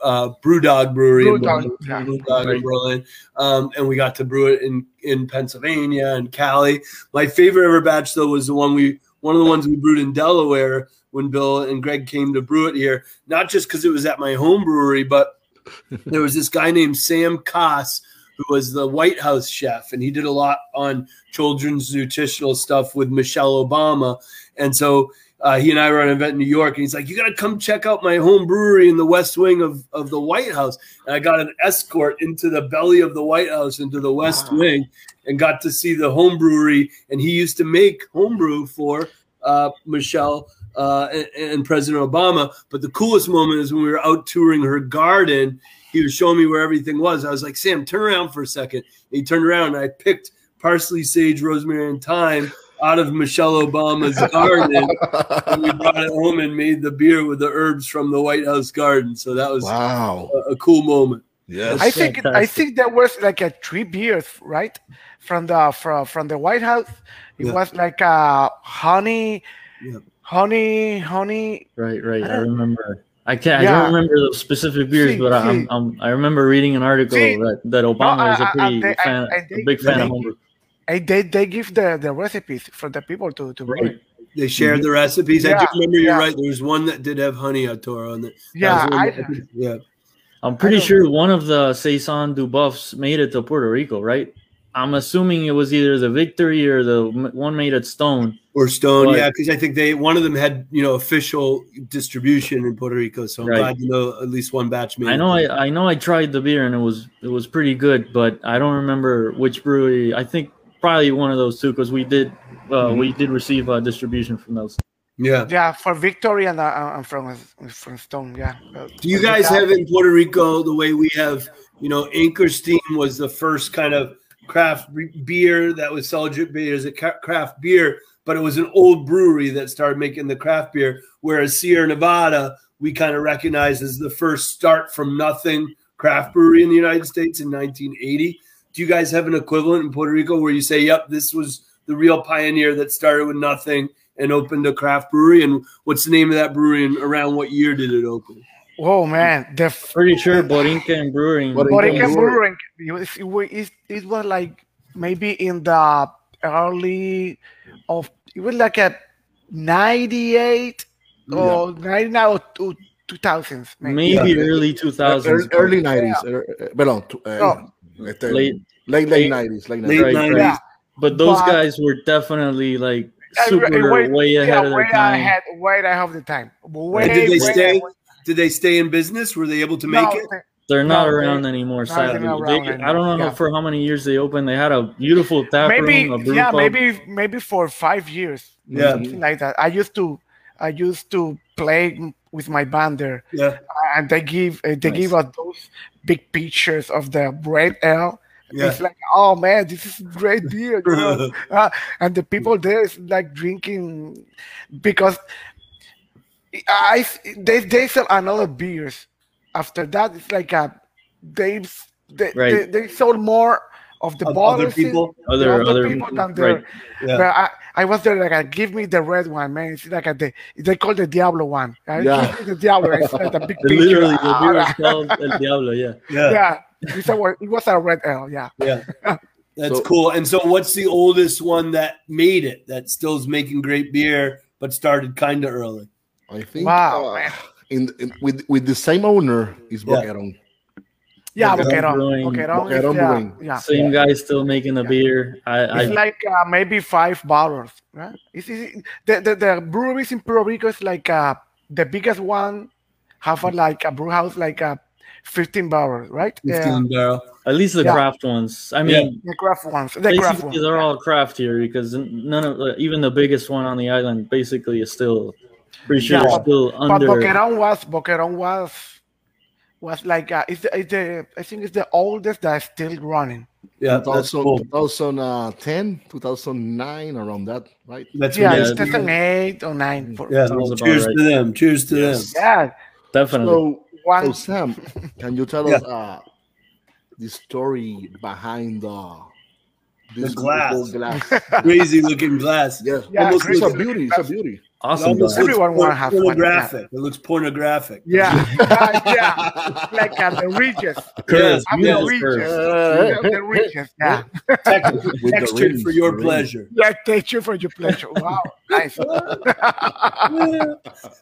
B: uh, Brewdog Brewery in Berlin,
E: yeah.
B: Brewdog in Berlin. Um, and we got to brew it in in Pennsylvania and Cali. My favorite ever batch though was the one we one of the ones we brewed in Delaware when Bill and Greg came to brew it here. Not just because it was at my home brewery, but there was this guy named Sam Kass who was the White House chef, and he did a lot on children's nutritional stuff with Michelle Obama. And so uh, he and I were at an event in New York, and he's like, "You got to come check out my home brewery in the West Wing of, of the White House." And I got an escort into the belly of the White House, into the West
C: Wow.
B: Wing, and got to see the home brewery. And he used to make homebrew for uh, Michelle uh, and, and President Obama. But the coolest moment is when we were out touring her garden. He was showing me where everything was. I was like, Sam, turn around for a second. And he turned around and I picked parsley, sage, rosemary, and thyme out of Michelle Obama's garden. and we brought it home and made the beer with the herbs from the White House garden. So that was
C: Wow.
B: a, a cool moment.
C: Yes.
E: I think I think there was like a three beers, right? From the from from the White House. It
B: Yeah.
E: was like a honey,
B: Yeah.
E: Honey, honey.
D: Right, right.
E: I
D: I, remember. I can't. I don't remember the specific beers,
E: See,
D: but I,
E: see.
D: I'm, I'm, I remember reading an article
E: See.
D: that, that Obama is a pretty
E: I- I-
D: fan,
E: I
D: a
E: think
D: big fan
E: they-
D: of homebrew.
E: And they they give the the recipes for the people to to brew
D: Right.
E: it.
B: They shared the recipes. I
E: Yeah,
B: do remember you're
E: yeah.
B: right. There was one that did have honey Toro on it.
E: Yeah, I,
B: one that- yeah.
D: I'm pretty
E: don't-
D: sure one of the Saison du BUFFs made it to Puerto Rico, right? I'm assuming it was either the Victory or the one made at Stone.
B: Or Stone,
D: But-
B: yeah, because I think they one of them had you know official distribution in Puerto Rico. So I'm
D: Right.
B: glad you know at least one batch made.
D: I know I, I know I tried the beer and it was it was pretty good, but I don't remember which brewery. I think probably one of those two because we did uh, we did receive uh, distribution from those.
B: Yeah.
E: yeah, for Victory and uh, and from from Stone. Yeah.
B: Do you guys have in Puerto Rico the way we have? You know, Anchor Steam was the first kind of craft beer that was sold beer as a craft beer, but it was an old brewery that started making the craft beer. Whereas Sierra Nevada, we kind of recognize as the first start from nothing craft brewery in the United States in 1980. Do you guys have an equivalent in Puerto Rico where you say, "Yep, this was the real pioneer that started with nothing and opened a craft brewery"? And what's the name of that brewery? And around what year did it open?
E: Oh man, the f-
D: Pretty sure Borinca and Brewing.
C: Borinca
E: Borinquen
C: Brewing.
E: Brewing. It was, it- it was like maybe in the early of it was like a ninety eight or ninety nine or two two thousands. maybe.
D: Maybe early 2000s.
C: Early, early 90s. er- er, perdón, tu- eh,
E: No.
C: este,
D: Late-
C: late, late 90s. Late 90s.
B: Late
D: Right,
B: 90s.
E: Yeah.
D: But those
E: But-
D: guys were definitely like
E: Uh,
D: super
E: way-
D: way ahead
E: yeah,
D: of their time.
E: ahead, way ahead of the time. Way,
B: did they
E: way
B: stay?
E: ahead.
B: Did they stay in business? Were they able to make
E: No,
B: it?
E: They-
D: They're not
E: No,
D: around
E: they-
D: anymore.
E: they're
D: Sadly,
E: not
D: They-
E: around
D: I don't know
E: yeah.
D: for how many years they opened. They had a beautiful tap
E: maybe
D: room, a brew
E: yeah,
D: pub.
E: maybe maybe for five years.
B: Yeah.
E: something like that. I used to I used to play with my band there,
B: Yeah.
E: and they give uh, they
D: Nice.
E: give us those big pictures of the red ale.
B: Yeah.
E: It's like, oh man, this is great beer, you know? Uh, and the people there is like drinking because I they they sell another beers. After that, it's like a they they,
D: Right.
E: they, they sold more of the
B: Of other people?
E: the
D: Other- other
E: people
D: people,
E: than their
D: right.
B: Yeah.
E: but I, I was there like, uh, give me the red one, man. It's like a, the, they call the Diablo one. Uh,
C: Yeah.
E: give the Diablo. It's like a big
D: The-
E: picture.
D: Literally, the
E: Ah,
D: beer is called El Diablo. Yeah.
B: Yeah.
E: yeah, it's a, it was a red ale. Yeah.
B: Yeah. That's
C: So-
B: cool. And so, what's the oldest one that made it that still is making great beer but started kind of early?
C: I think
E: Wow,
C: uh,
E: man.
C: In, in with with the same owner is
B: Yeah.
C: Boquerón.
E: Yeah,
D: Boquerón
E: Boquerón.
D: Brewing.
E: Boquerón, is,
C: Boquerón
E: yeah,
C: Brewing.
E: yeah.
D: Same guy still making the beer. I,
E: It's
D: I
E: like uh, maybe five bottles. Right? It's, it's, the, the the breweries in Puerto Rico is like uh, the biggest one have a, like a brew house like uh, 15 barrels, right?
B: 15 barrel.
D: at least the
E: Yeah.
D: craft ones. I mean,
E: The craft ones. The craft ones.
D: they're all craft here because none of uh, even the biggest one on the island basically is still pretty sure
E: Yeah,
D: still
E: But
D: under.
E: Boquerón was Boquerón was was like uh, it's, the, it's the I think it's the oldest that's still running.
B: Yeah, that's
C: 2000,
B: cool.
C: 2010, 2009, around that, right?
B: That's
E: Yeah, it's 2008 or nine. For,
B: Yeah,
D: Sounds
B: well,
D: about
B: cheers
D: right.
B: to them. Cheers to them.
E: yeah.
D: Definitely.
C: So, so Sam, can you tell us uh, the story behind the this
B: glass.
C: glass?
B: Crazy looking glass.
C: yes,
E: Yeah,
C: almost it's a beauty. It's a beauty.
B: It
D: awesome.
B: almost looks
E: Everyone wanna have one,
B: pornographic. It looks pornographic.
E: yeah, yeah, yeah. like uh, the ridges.
D: Curves,
E: I'm
B: Yes,
E: the
D: beautiful
E: ridges.
C: Uh,
E: The, the ridges. Yeah.
B: Textured,
C: With the
B: textured for your pleasure.
E: Yeah, thank you for your pleasure. Wow, nice.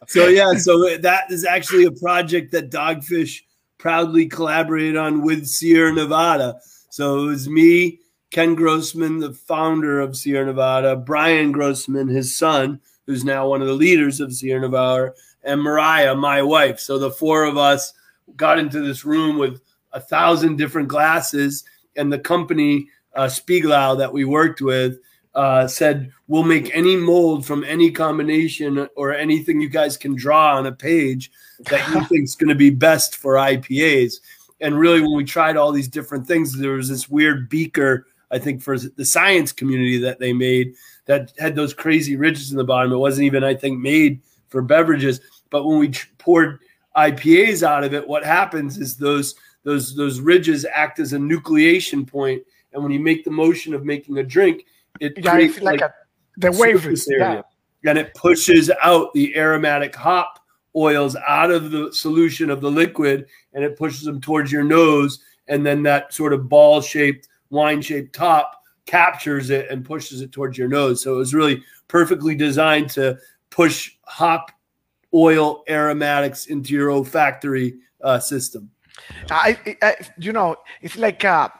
B: so yeah, so that is actually a project that Dogfish proudly collaborated on with Sierra Nevada. So it was me, Ken Grossman, the founder of Sierra Nevada, Brian Grossman, his son, who's now one of the leaders of Sierra and Mariah, my wife. So the four of us got into this room with a thousand different glasses, and the company uh, Spiegelau that we worked with uh, said, "We'll make any mold from any combination or anything you guys can draw on a page that you think is going to be best for IPAs." And really, when we tried all these different things, there was this weird beaker, I think, for the science community that they made that had those crazy ridges in the bottom. It wasn't even, I think, made for beverages. But when we poured IPAs out of it, what happens is those those those ridges act as a nucleation point, and when you make the motion of making a drink, it
E: yeah,
B: creates
E: like, like a, the wave
B: area, yeah. and it pushes out the aromatic hop oils out of the solution of the liquid, and it pushes them towards your nose, and then that sort of ball shaped wine shaped top captures it and pushes it towards your nose. So it was really perfectly designed to push hop oil aromatics into your olfactory uh, system.
E: I, I, you know, it's like uh,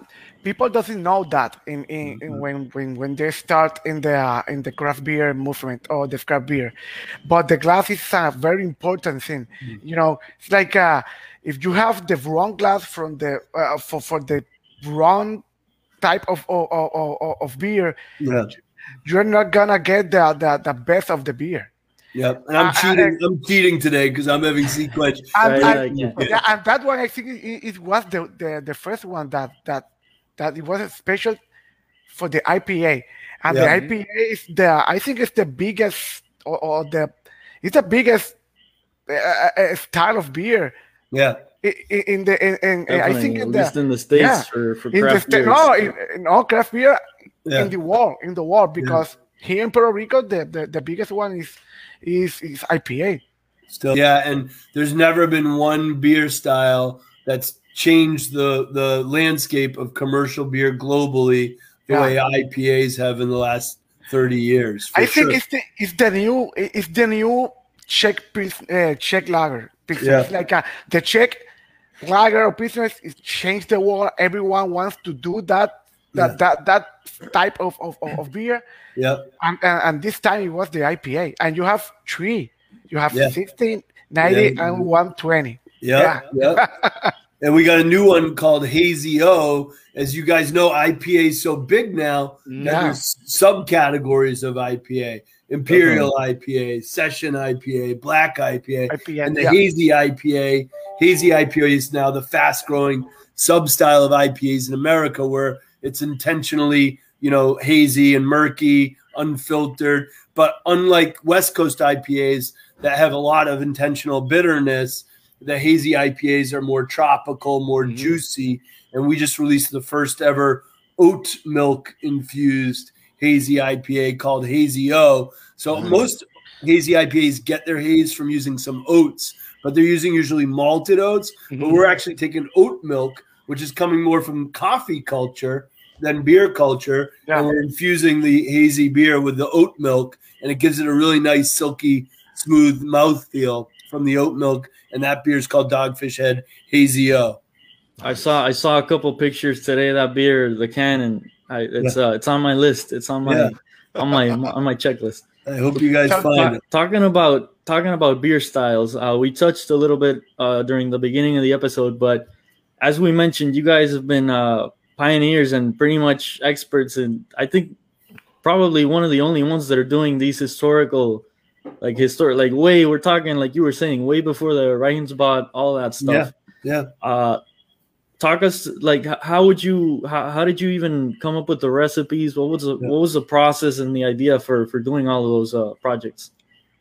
E: people doesn't know that in, in, in, mm-hmm. when, when when they start in the uh, in the craft beer movement or the craft beer, but the glass is a very important thing. Mm-hmm. You know, it's like uh, if you have the wrong glass from the uh, for for the wrong type of of, of, of beer, yeah. you're not gonna get the, the the best of the beer.
B: Yep, and I'm uh, cheating. I'm cheating today because I'm having SeaQuench.
E: and, and, yeah. yeah. and that one I think it, it, was the, the the first one that that that it was special for the IPA, and yeah. the IPA is the I think it's the biggest or, or the it's the biggest uh style of beer.
B: Yeah.
E: In, the in, in I think
D: in
E: the,
D: in the states yeah, for, for craft beer.
E: No, in, in, all craft beer yeah. in the world in the world because here in Puerto Rico the, the, the biggest one is is is IPA.
B: Still, yeah, and there's never been one beer style that's changed the the landscape of commercial beer globally the yeah. way IPAs have in the last 30 years.
E: I sure. think it's the it's the new it's the new Czech uh, Czech lager. Yeah. It's like a, the Czech lager of business is change the world. Everyone wants to do that that yeah. that that type of, of, of beer.
B: Yeah.
E: And, and, and this time it was the IPA. And you have three. You have yeah. 60, 90, yeah. and 120.
B: Yeah. Yeah. and we got a new one called Hazy O. As you guys know, IPA is so big now that there's subcategories of IPA. Imperial IPA, Session IPA, Black IPA, IPA and the yeah. Hazy IPA. Hazy IPA is now the fast growing sub style of IPAs in America where it's intentionally you know, hazy and murky, unfiltered. But unlike West Coast IPAs that have a lot of intentional bitterness, the hazy IPAs are more tropical, more mm-hmm. juicy. And we just released the first ever oat milk infused hazy IPA called Hazy O. So mm-hmm. most hazy IPAs get their haze from using some oats, but they're using usually malted oats. Mm-hmm. But we're actually taking oat milk, which is coming more from coffee culture than beer culture. Yeah. And we're infusing the hazy beer with the oat milk, and it gives it a really nice, silky, smooth mouth feel from the oat milk. And that beer is called Dogfish Head Hazy O.
D: I saw I saw a couple pictures today. Of that beer, the can, and I, it's yeah. uh, it's on my list. It's on my yeah. on my on my checklist.
B: I hope you guys find it.
D: Talking about talking about beer styles, uh, we touched a little bit uh, during the beginning of the episode, but as we mentioned, you guys have been uh, pioneers and pretty much experts and I think probably one of the only ones that are doing these historical like historic like way we're talking like you were saying way before the Reinheitsgebot all that stuff.
B: Yeah.
D: Yeah. Talk us like how would you how, how did you even come up with the recipes what was the yeah. what was the process and the idea for for doing all of those uh projects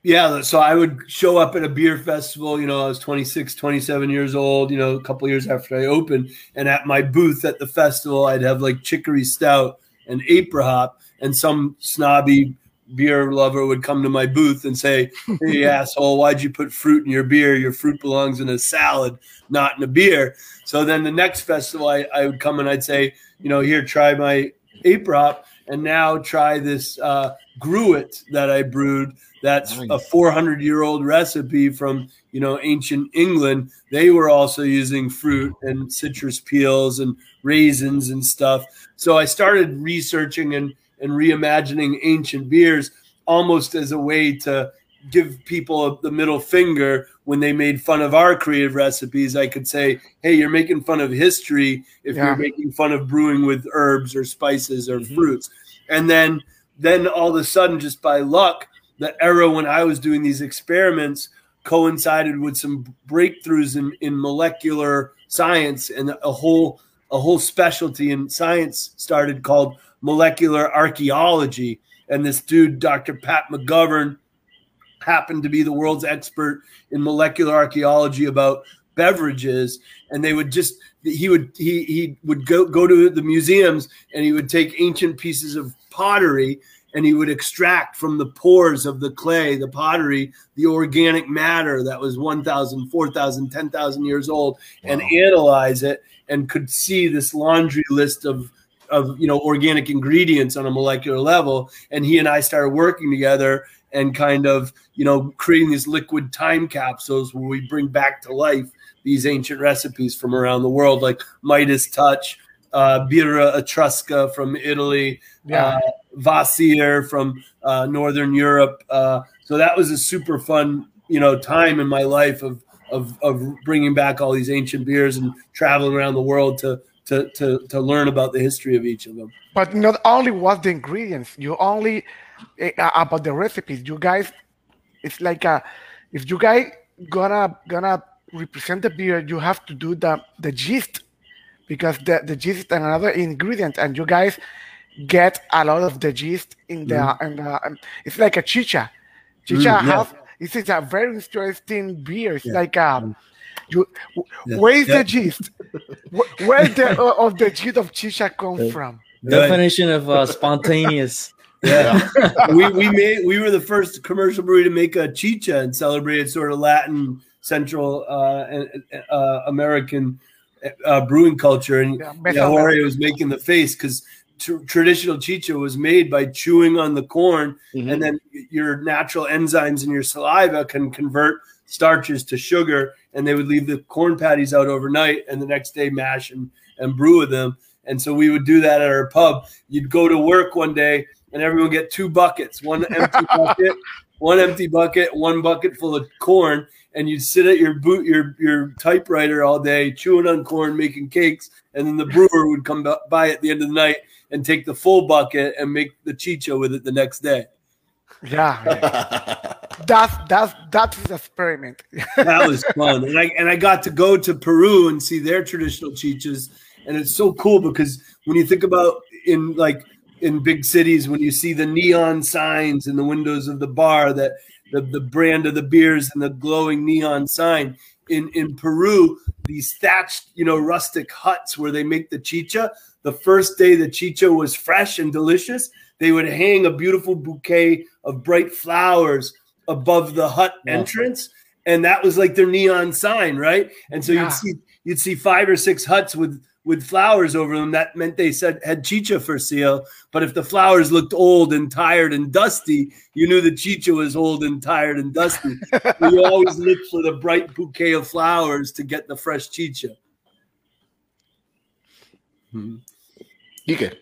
B: yeah, so I would show up at a beer festival, you know, I was 26, 27 years old, you know, a couple years after I opened, and at my booth at the festival, I'd have like chicory stout and apricot, and some snobby beer lover would come to my booth and say, "Hey asshole, why'd you put fruit in your beer? Your fruit belongs in a salad, not in a beer." So then the next festival, I, I would come and I'd say, "You know, here, try my apricot, and now try this uh, gruit that I brewed." That's nice. a 400 year old recipe from you know ancient England. They were also using fruit and citrus peels and raisins and stuff. So I started researching and and reimagining ancient beers almost as a way to give people the middle finger when they made fun of our creative recipes. I could say, "Hey, you're making fun of history if yeah. you're making fun of brewing with herbs or spices or mm-hmm. fruits." And then then all of a sudden just by luck the era when I was doing these experiments coincided with some breakthroughs in, in molecular science and a whole a whole specialty in science started called molecular archaeology and this dude, Dr. Pat McGovern, happened to be the world's expert in molecular archaeology about beverages and they would just he would he he would go go to the museums and he would take ancient pieces of pottery and he would extract from the pores of the clay the pottery the organic matter that was 1000 4000 10000 years old wow. and analyze it and could see this laundry list of of you know organic ingredients on a molecular level and he and I started working together and kind of you know creating these liquid time capsules where we bring back to life these ancient recipes from around the world like Midas touch uh, birra etrusca from Italy yeah. uh, Kvasir from uh, Northern Europe uh, so that was a super fun you know time in my life of of, of bringing back all these ancient beers and traveling around the world to to, to, to learn about the history of each of them.
E: But not only was the ingredients, you only uh, about the recipes. You guys, it's like a, if you guys gonna gonna represent the beer, you have to do the the gist, because the the yeast is another ingredient, and you guys get a lot of the gist in the mm. and um, it's like a chicha. Chicha mm, yeah. has this is a very interesting beer. It's yeah. like um, you yeah. where is yeah. the gist? where the uh, of the gist of chicha come from?
D: Definition of uh, spontaneous.
B: Yeah, we we made we were the first commercial brewery to make a chicha and celebrated sort of Latin Central uh, uh, American uh, brewing culture. And yeah, yeah Jorge was making the face because tr- traditional chicha was made by chewing on the corn, mm-hmm. and then your natural enzymes in your saliva can convert starches to sugar, and they would leave the corn patties out overnight, and the next day mash and and brew with them. And so we would do that at our pub. You'd go to work one day and everyone get two buckets, one empty bucket, one empty bucket, one bucket full of corn, and you'd sit at your boot your your typewriter all day chewing on corn, making cakes, and then the brewer would come by at the end of the night and take the full bucket and make the chicha with it the next day.
E: Yeah, that's that's that's the experiment.
B: that was fun, and I and I got to go to Peru and see their traditional chichas, and it's so cool because when you think about in like in big cities when you see the neon signs in the windows of the bar that the, the brand of the beers and the glowing neon sign in in Peru these thatched you know rustic huts where they make the chicha the first day the chicha was fresh and delicious they would hang a beautiful bouquet of bright flowers above the hut entrance and that was like their neon sign right and so yeah. you'd see you'd see five or six huts with with flowers over them, that meant they said had chicha for sale. But if the flowers looked old and tired and dusty, you knew the chicha was old and tired and dusty. so you always looked for the bright bouquet of flowers to get the fresh chicha.
C: Hmm. You
D: Yeah.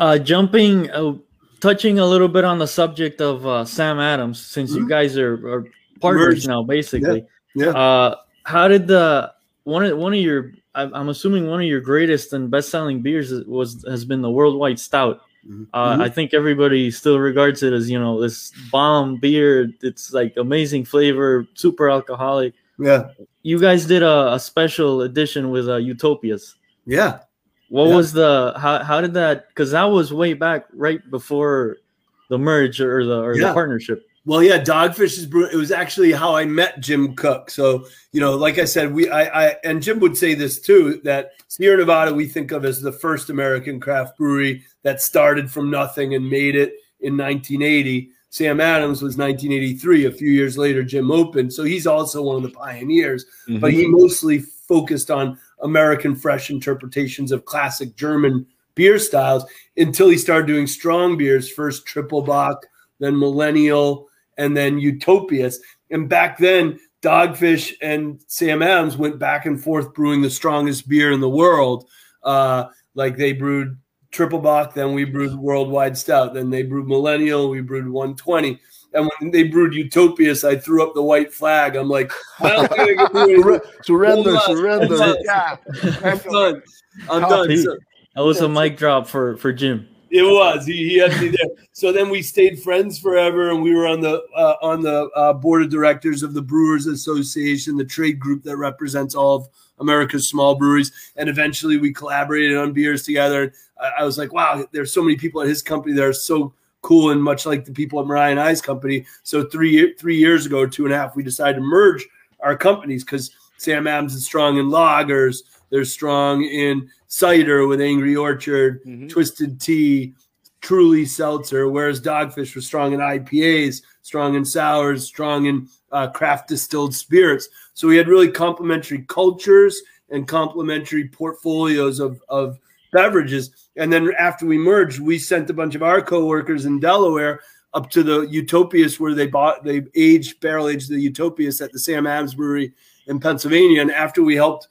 D: Uh, jumping, uh, touching a little bit on the subject of uh, Sam Adams, since mm-hmm. you guys are, are partners Merged. now, basically.
B: Yeah. yeah.
D: Uh, how did the one of one of your I'm assuming one of your greatest and best selling beers was has been the Worldwide Stout. Mm-hmm. Uh, I think everybody still regards it as you know this bomb beer. It's like amazing flavor, super alcoholic.
B: Yeah,
D: you guys did a, a special edition with uh, Utopias.
B: Yeah,
D: what
B: yeah.
D: was the how how did that? Because that was way back right before the merge or the or yeah. the partnership.
B: Well, yeah, Dogfish is It was actually how I met Jim Koch. So, you know, like I said, we I, I and Jim would say this too that Sierra Nevada we think of as the first American craft brewery that started from nothing and made it in 1980. Sam Adams was 1983. A few years later, Jim opened. So he's also one of the pioneers, mm-hmm. but he mostly focused on American fresh interpretations of classic German beer styles until he started doing strong beers. First Triple Bock, then Millennium, and then Utopias. And back then, Dogfish and Sam Adams went back and forth brewing the strongest beer in the world. Uh, like they brewed Triple Bock, then we brewed Worldwide Stout, then they brewed Millennium, we brewed 120. And when they brewed Utopias, I threw up the white flag. I'm like,
C: surrender, surrender.
B: Yeah, I'm done. I'm done. So,
D: that was a mic drop for for Jim.
B: It was. He, he had me there. So then we stayed friends forever, and we were on the uh, on the uh, board of directors of the Brewers Association, the trade group that represents all of America's small breweries. And eventually we collaborated on beers together. I, I was like, wow, there's so many people at his company that are so cool and much like the people at Mariah and I's company. So three three years ago, two and a half, we decided to merge our companies because Sam Adams is strong in lagers. They're strong in cider with Angry Orchard, mm-hmm. Twisted Tea, Truly Seltzer, whereas Dogfish was strong in IPAs, strong in sours, strong in uh, craft distilled spirits. So we had really complementary cultures and complementary portfolios of, of beverages. And then after we merged, we sent a bunch of our coworkers in Delaware up to the Utopias where they bought they aged barrel aged the Utopias at the Sam Adams Brewery in Pennsylvania. And after we helped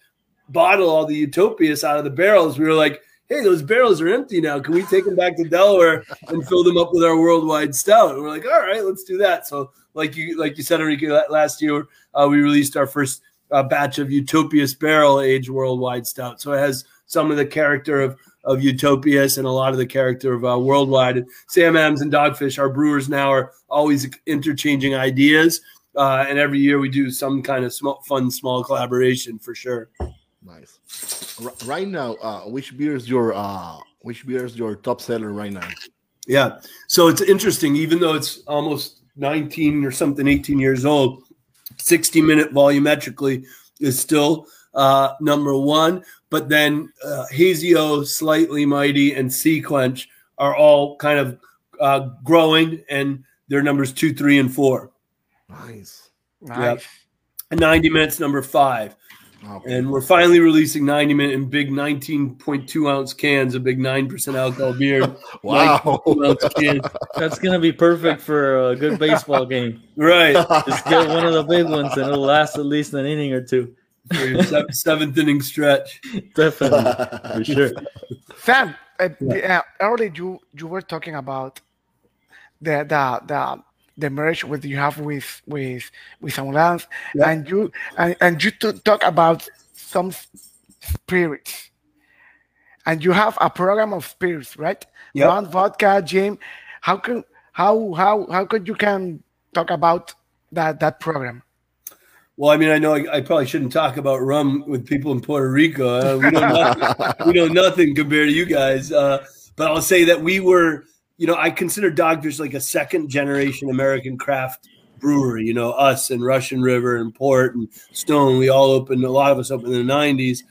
B: bottle all the Utopias out of the barrels, we were like, hey, those barrels are empty now. Can we take them back to Delaware and fill them up with our worldwide stout? And we're like, all right, let's do that. So, like you like you said, Enrique, last year uh, we released our first uh, batch of Utopias barrel aged worldwide stout. So it has some of the character of of Utopias and a lot of the character of uh, Worldwide. And Sam Adams and Dogfish, our brewers now are always interchanging ideas. Uh, and every year we do some kind of small, fun, small collaboration for sure.
C: Nice. R- right now, uh, which beer is your uh, which beer is your top seller right now?
B: Yeah, so it's interesting. Even though it's almost 19 or something, 18 years old, 60 minute volumetrically is still uh, number one. But then uh, Hazy-O, Slightly Mighty, and SeaQuench are all kind of uh, growing, and they're numbers two, three, and four.
C: Nice.
E: Nice. Yep.
B: And 90 minutes, number five. Okay. And we're finally releasing 90 minute in big 19.2 ounce cans, a big 9% alcohol beer.
C: wow.
D: That's going to be perfect for a good baseball game.
B: Right.
D: Just get one of the big ones and it'll last at least an inning or two.
B: For your seventh inning stretch.
D: Definitely. For sure.
E: Sam, uh, yeah. earlier you, you were talking about the, the, the, the merge with you have with with with someone else, yeah. and you and, and you to talk about some spirits, and you have a program of spirits, right?
B: Yeah.
E: Rum, vodka, Jim. How can how how how could you can talk about that that program?
B: Well, I mean, I know I, I, probably shouldn't talk about rum with people in Puerto Rico. Uh, we know nothing. we know nothing compared to you guys. Uh, but I'll say that we were you know, I consider Dogfish like a second generation American craft brewery. You know, us and Russian River and Port and Stone, we all opened, a lot of us opened in the 90s.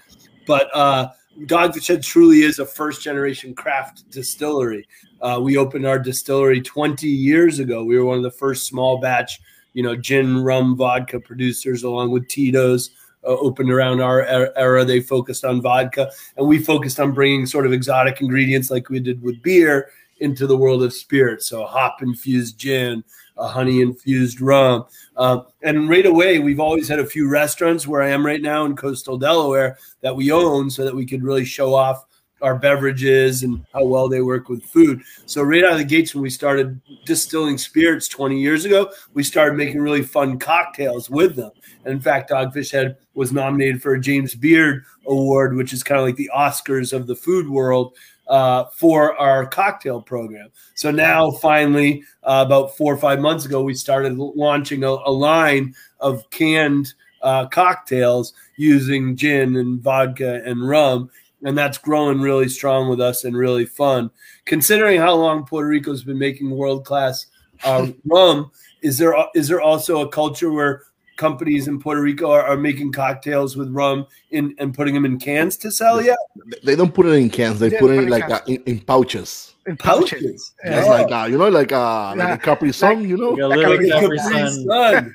B: But uh, Dogfish Head truly is a first generation craft distillery. Uh, we opened our distillery 20 years ago. We were one of the first small batch, you know, gin, rum, vodka producers, along with Tito's. Uh, opened around our era. They focused on vodka, and we focused on bringing sort of exotic ingredients like we did with beer into the world of spirits. So hop infused gin, a honey infused rum. Uh, and right away, we've always had a few restaurants where I am right now in coastal Delaware that we own so that we could really show off our beverages and how well they work with food. So right out of the gates, when we started distilling spirits 20 years ago, we started making really fun cocktails with them. And in fact, Dogfish Head was nominated for a James Beard Award, which is kind of like the Oscars of the food world uh, for our cocktail program. So now, finally, uh, about four or five months ago, we started launching a, a line of canned uh, cocktails using gin and vodka and rum. And that's growing really strong with us and really fun. Considering how long Puerto Rico's been making world class uh, rum, is there is there also a culture where companies in Puerto Rico are, are making cocktails with rum in, and putting them in cans to sell yet?
C: They don't put it in cans. They, they put it in like uh, in, in, pouches.
E: In pouches.
C: pouches. Yeah. It's like uh, you know, like uh, yeah. like a Capri Sun. You know,
D: like a Capri Sun.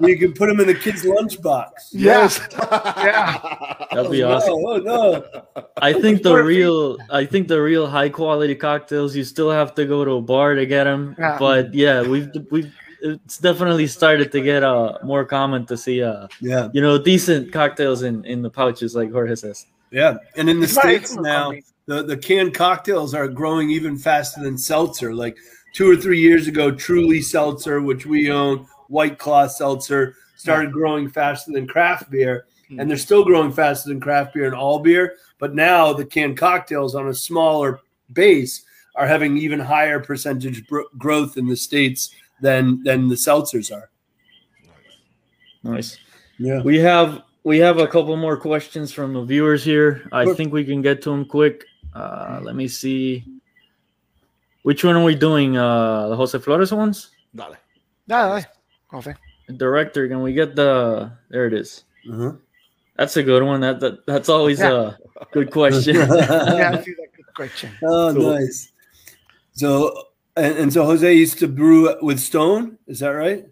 B: you can put them in the kids' lunchbox.
C: Yes.
D: yeah. That'd be awesome. Oh, no. I think the real, I think the real high quality cocktails, you still have to go to a bar to get them. Yeah. But yeah, we've we've it's definitely started to get uh more common to see uh
B: yeah
D: you know decent cocktails in in the pouches like Jorge says.
B: Yeah, and in the it's states now, the the canned cocktails are growing even faster than seltzer. Like two or three years ago, Truly Seltzer, which we own, White Claw Seltzer, started growing faster than craft beer, hmm. and they're still growing faster than craft beer and all beer. But now the canned cocktails on a smaller base are having even higher percentage growth in the states than than the seltzers are.
D: Nice.
B: Yeah.
D: We have we have a couple more questions from the viewers here. I think we can get to them quick. Uh, let me see. Which one are we doing? Uh, the Jose Flores ones?
C: Dale.
E: Dale, Jose.
D: Director, can we get the? There it is.
B: Uh-huh.
D: That's a good one. That, that that's always
E: Yeah.
D: a good question.
E: Yeah, I see good question.
B: Oh,
D: Cool.
B: nice. So and, and so Jose used to brew with Stone. Is that right?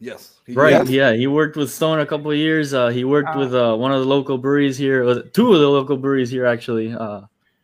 C: Yes. He-
D: Right.
C: yeah.
D: Yeah. He worked with Stone a couple of years. Uh, he worked
E: Ah.
D: with uh, one of the local breweries here, uh, two of the local breweries here actually.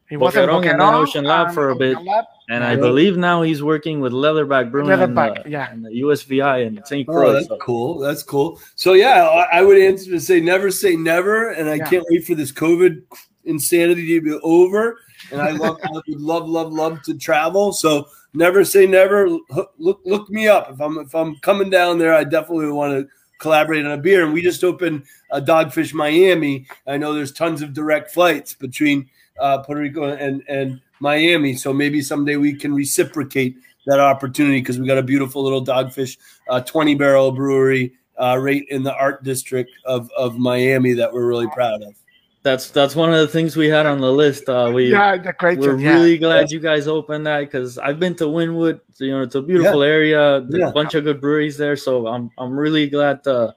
D: Uh,
E: He was in
D: Boquerón and then
E: Boquerón,
D: Ocean Lab for a bit.
E: Lab.
D: and I believe now he's working with Leatherback Brewing and,
E: Leatherback,
D: uh,
E: yeah.
D: and the USVI and St. Croix.
B: Oh, that's
D: so-
B: cool. That's cool. So yeah, I, I would answer to say never say never, and I
E: Yeah.
B: can't wait for this COVID insanity to be over. And I love, I would love, love, love to travel. So never say never. Look, look, look me up if I'm if I'm coming down there. I definitely want to collaborate on a beer. And we just opened a Dogfish Miami. I know there's tons of direct flights between uh, Puerto Rico and and Miami. So maybe someday we can reciprocate that opportunity because we got a beautiful little Dogfish uh, 20 barrel brewery uh, right in the art district of of Miami that we're really proud of.
D: That's that's one of the things we had on the list. Uh, we
E: Yeah, the great
D: we're
E: job. Yeah.
D: really glad you guys opened that because I've been to Wynwood. So, you know, it's a beautiful area. There's
B: Yeah.
D: a bunch of good breweries there. So I'm I'm really glad. To,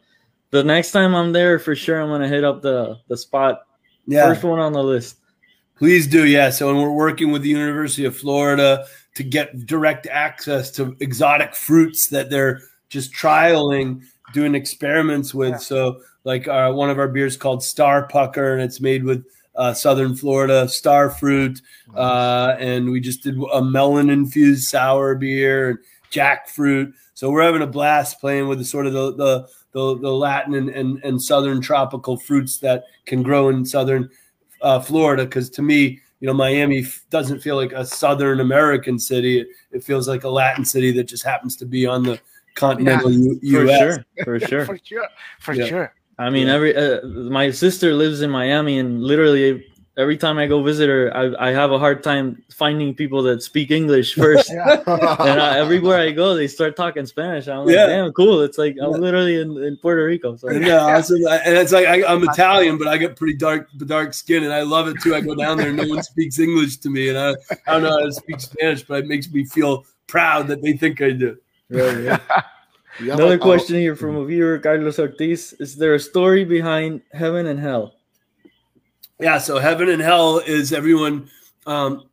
D: the next time I'm there, for sure, I'm gonna hit up the the spot.
B: Yeah,
D: First one on the list.
B: Please do. Yeah. So, and we're working with the University of Florida to get direct access to exotic fruits that they're just trialing, doing experiments with.
E: Yeah.
B: So, like uh, one of our beers called Star Pucker, and it's made with uh, Southern Florida star fruit. Uh, and we just did a melon infused sour beer and jackfruit. So we're having a blast playing with the sort of the the, the, the Latin and, and, and southern tropical fruits that can grow in southern uh, Florida. Because to me, you know, Miami f- doesn't feel like a southern American city. It, it feels like a Latin city that just happens to be on the continental U-
D: For sure, for sure.
E: For sure. For
B: Yeah.
E: sure.
D: I mean, every uh, my sister lives in Miami, and literally every time I go visit her, I, I have a hard time finding people that speak English first. And I, everywhere I go, they start talking Spanish. I'm like,
B: Yeah.
D: damn, cool. It's like I'm
B: Yeah.
D: literally in, in Puerto Rico. So
B: No, awesome. and it's like I, I'm Italian, but I got pretty dark, dark skin, and I love it too. I go down there, and no one speaks English to me, and I, I don't know how to speak Spanish, but it makes me feel proud that they think I do.
C: Yeah,
D: Another question oh. here from a viewer, Carlos Ortiz: Is there a story behind heaven and hell?
B: Yeah, so heaven and hell is everyone um,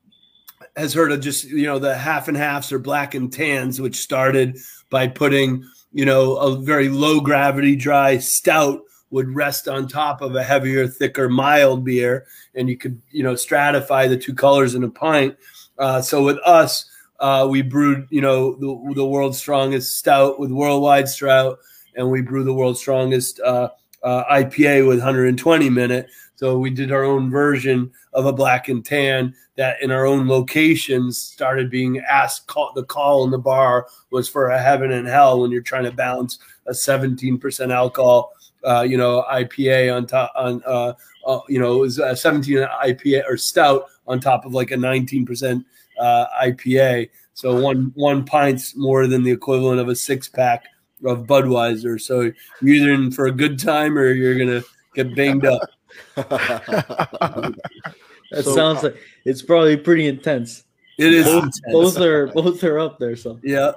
B: has heard of just you know the half and halves or black and tans, which started by putting you know a very low gravity dry stout would rest on top of a heavier, thicker, mild beer, and you could you know stratify the two colors in a pint. Uh, so with us, uh, we brewed you know the, the world's strongest stout with worldwide stout, and we brew the world's strongest uh, uh, IPA with 120 minute. So we did our own version of a black and tan that in our own locations started being asked. Call, the call in the bar was for a heaven and hell when you're trying to balance a 17% alcohol, uh, you know, IPA on top on, uh, uh, you know, it was a 17 IPA or stout on top of like a 19% uh, IPA. So one one pint's more than the equivalent of a six pack of Budweiser. So you're either in for a good time or you're gonna get banged up.
D: That
C: So,
D: sounds
C: uh,
D: like it's probably pretty intense.
B: It is
D: Both,
B: intense.
D: both are both are up there. So
B: yeah,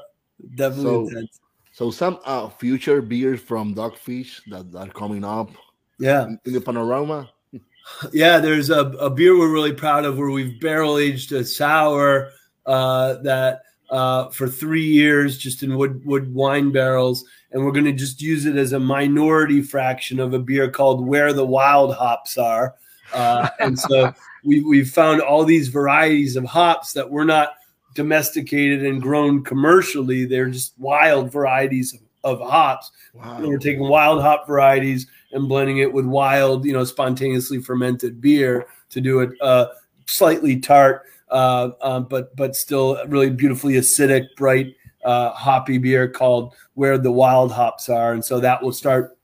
B: definitely
C: So-
B: intense.
C: So some uh, future beers from Dogfish that are coming up
B: Yeah,
C: in, in the panorama.
B: yeah. There's a, a beer we're really proud of where we've barrel aged a sour uh, that uh, for three years just in wood wood wine barrels, and we're going to just use it as a minority fraction of a beer called Where the Wild Hops Are. Uh, and so we we've found all these varieties of hops that we're not domesticated and grown commercially. They're just wild varieties of, of hops.
C: Wow.
B: And we're taking wild hop varieties and blending it with wild, you know, spontaneously fermented beer to do a uh, slightly tart, uh, um, but but still really beautifully acidic, bright, uh, hoppy beer called "Where the Wild Hops Are," and so that will start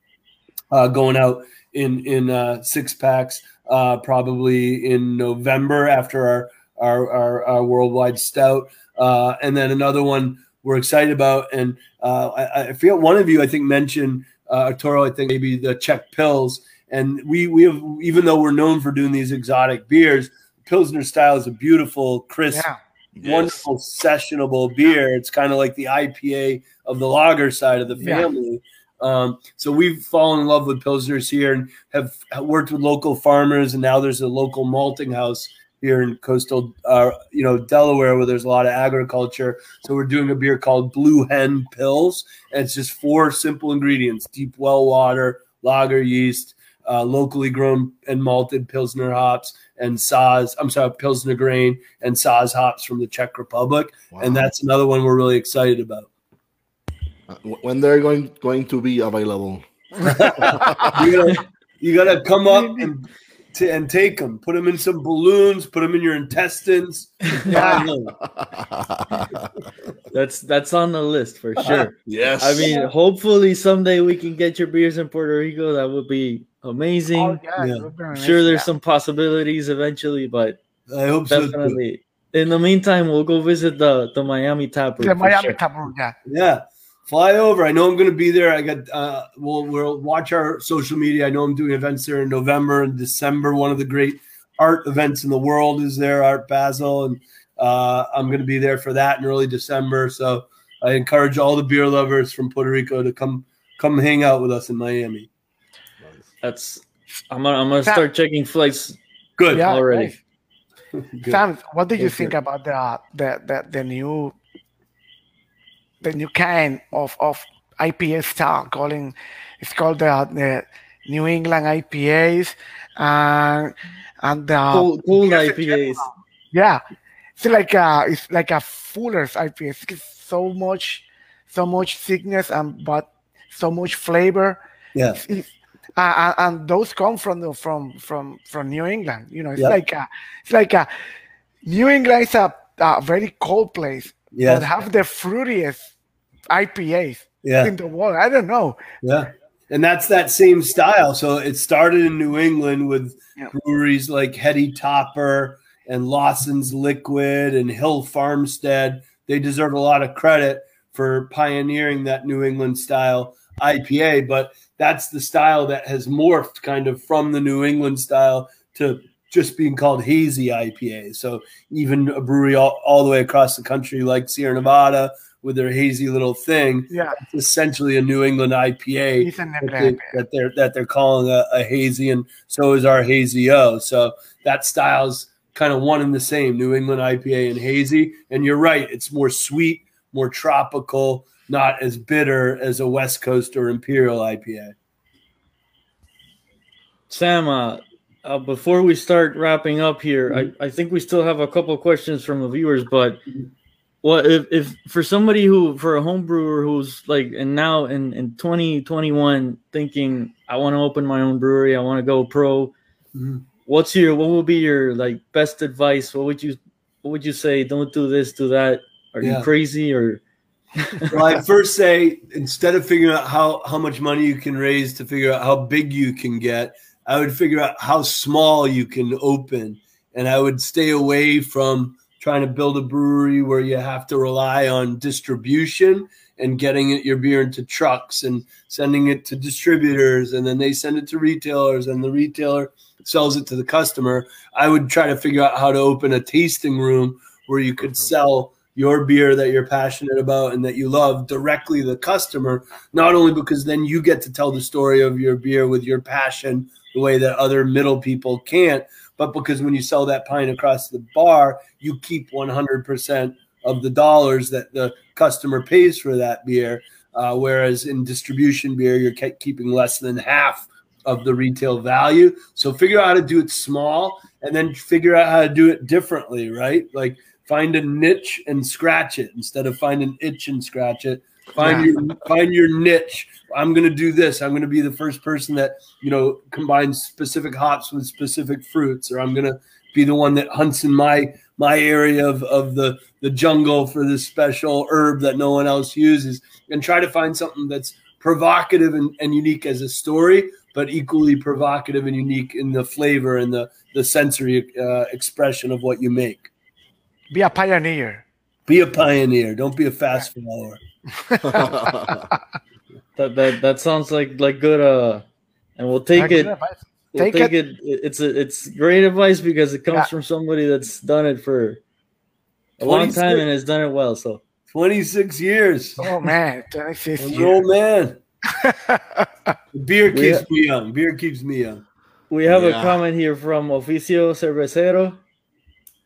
B: uh, going out in in uh, six packs uh, probably in November after our our, our, our worldwide stout, uh, and then another one we're excited about. And uh, I, I forget one of you I think mentioned uh, Toro. I think maybe the Czech pills, And we we have even though we're known for doing these exotic beers, Pilsner style is a beautiful, crisp,
E: Yeah.
B: Wonderful sessionable beer. It's kind of like the IPA of the lager side of the
E: Yeah.
B: family. Um, so we've fallen in love with pilsners here and have worked with local farmers, and now there's a local malting house here in coastal, uh, you know, Delaware, where there's a lot of agriculture. So we're doing a beer called Blue Hen Pils, and it's just four simple ingredients: deep well water, lager yeast, uh, locally grown and malted pilsner hops, and Saaz. I'm sorry, pilsner grain and Saaz hops from the Czech Republic, and that's another one we're really excited about.
C: Uh, when they're going going to be available.
B: you gotta, you gotta come up and t- and take them. Put them in some balloons. Put them in your intestines.
E: Yeah.
D: That's that's on the list for sure.
C: yes.
D: I mean, hopefully someday we can get your beers in Puerto Rico. That would be amazing.
E: Oh, yeah,
B: Yeah.
E: it would be
D: I'm sure there's
E: yeah.
D: some possibilities eventually, but
B: I hope so. too.
D: definitely. In the meantime, we'll go visit the the Miami tap room.
E: The
D: for
E: Miami
D: sure.
E: Tap Room, yeah.
B: Yeah. Fly over. I know I'm going to be there. I got. Uh, we'll we'll watch our social media. I know I'm doing events there in November and December. One of the great art events in the world is there, Art Basel, and uh, I'm going to be there for that in early December. So I encourage all the beer lovers from Puerto Rico to come come hang out with us in Miami.
D: That's I'm gonna I'm gonna
E: Tap-
D: start checking flights
B: Good.
E: Yeah,
D: already.
E: nice.
B: Good.
E: Sam, what do you
D: Go
E: think
D: it.
E: about the, the the the new the new kind of of IPA style calling it's called the, the New England IPAs and and the
D: Cold, cold
E: beers
D: IPAs.
E: yeah it's like a it's like a fuller's IPA it's so much so much thickness and but so much flavor
B: Yeah.
E: It's- it's- uh, and and those come from the, from from from New England. You know, it's
B: Yeah.
E: like a, it's like a New England is a, a very cold place,
B: Yeah.
E: but have the fruitiest IPAs
B: Yeah.
E: in the world. I don't know.
B: Yeah. And that's that same style. So it started in New England with
E: Yeah.
B: breweries like Heady Topper and Lawson's Liquid and Hill Farmstead. They deserve a lot of credit for pioneering that New England style IPA, but that's the style that has morphed kind of from the New England style to just being called hazy IPA. So even a brewery all, all the way across the country like Sierra Nevada with their hazy little thing
E: Yeah,
B: it's essentially a New England IPA that, they, that they're that they're calling a, a hazy, and so is our hazy O. So that style's kind of one and the same, New England IPA and hazy. And you're right, it's more sweet, more tropical, not as bitter as a West Coast or Imperial IPA.
D: Sam, uh, uh, before we start wrapping up here, I, I think we still have a couple questions from the viewers, but what if, if for somebody who for a home brewer who's like and now in, in 2021 thinking I want to open my own brewery, I want to go pro,
B: Mhm.
D: what's your what would be your like best advice? What would you what would you say? Don't do this, do that. Are
B: Yeah.
D: you crazy or
B: well, I'd first say instead of figuring out how, how much money you can raise to figure out how big you can get, I would figure out how small you can open. And I would stay away from trying to build a brewery where you have to rely on distribution and getting it, your beer into trucks and sending it to distributors. And then they send it to retailers and the retailer sells it to the customer. I would try to figure out how to open a tasting room where you could sell your beer that you're passionate about and that you love directly the customer, not only because then you get to tell the story of your beer with your passion the way that other middle people can't, but because when you sell that pint across the bar, you keep 100% of the dollars that the customer pays for that beer. Uh, whereas in distribution beer, you're ke- keeping less than half of the retail value. So figure out how to do it small and then figure out how to do it differently, right? Like find a niche and scratch it instead of find an itch and scratch it. Find your find your niche. I'm going to do this. I'm going to be the first person that you know combines specific hops with specific fruits, or I'm going to be the one that hunts in my my area of, of the the jungle for this special herb that no one else uses, and try to find something that's provocative and, and unique as a story, but equally provocative and unique in the flavor and the the sensory uh, expression of what you make.
E: Be a pioneer.
B: Be a pioneer. Don't be a fast follower.
D: that that, that sounds like like good uh and we'll take it.
E: advice.
D: We'll
E: Take
D: take,
E: it.
D: it. It's a, it's great advice because it comes
E: Yeah.
D: from somebody that's done it for a long time and has done it well. So
B: 26 years.
E: Oh man, 26 years.
B: old man. Beer keeps
D: ha-
B: me young. Beer keeps me young.
D: we have a comment here from Oficio Cervecero.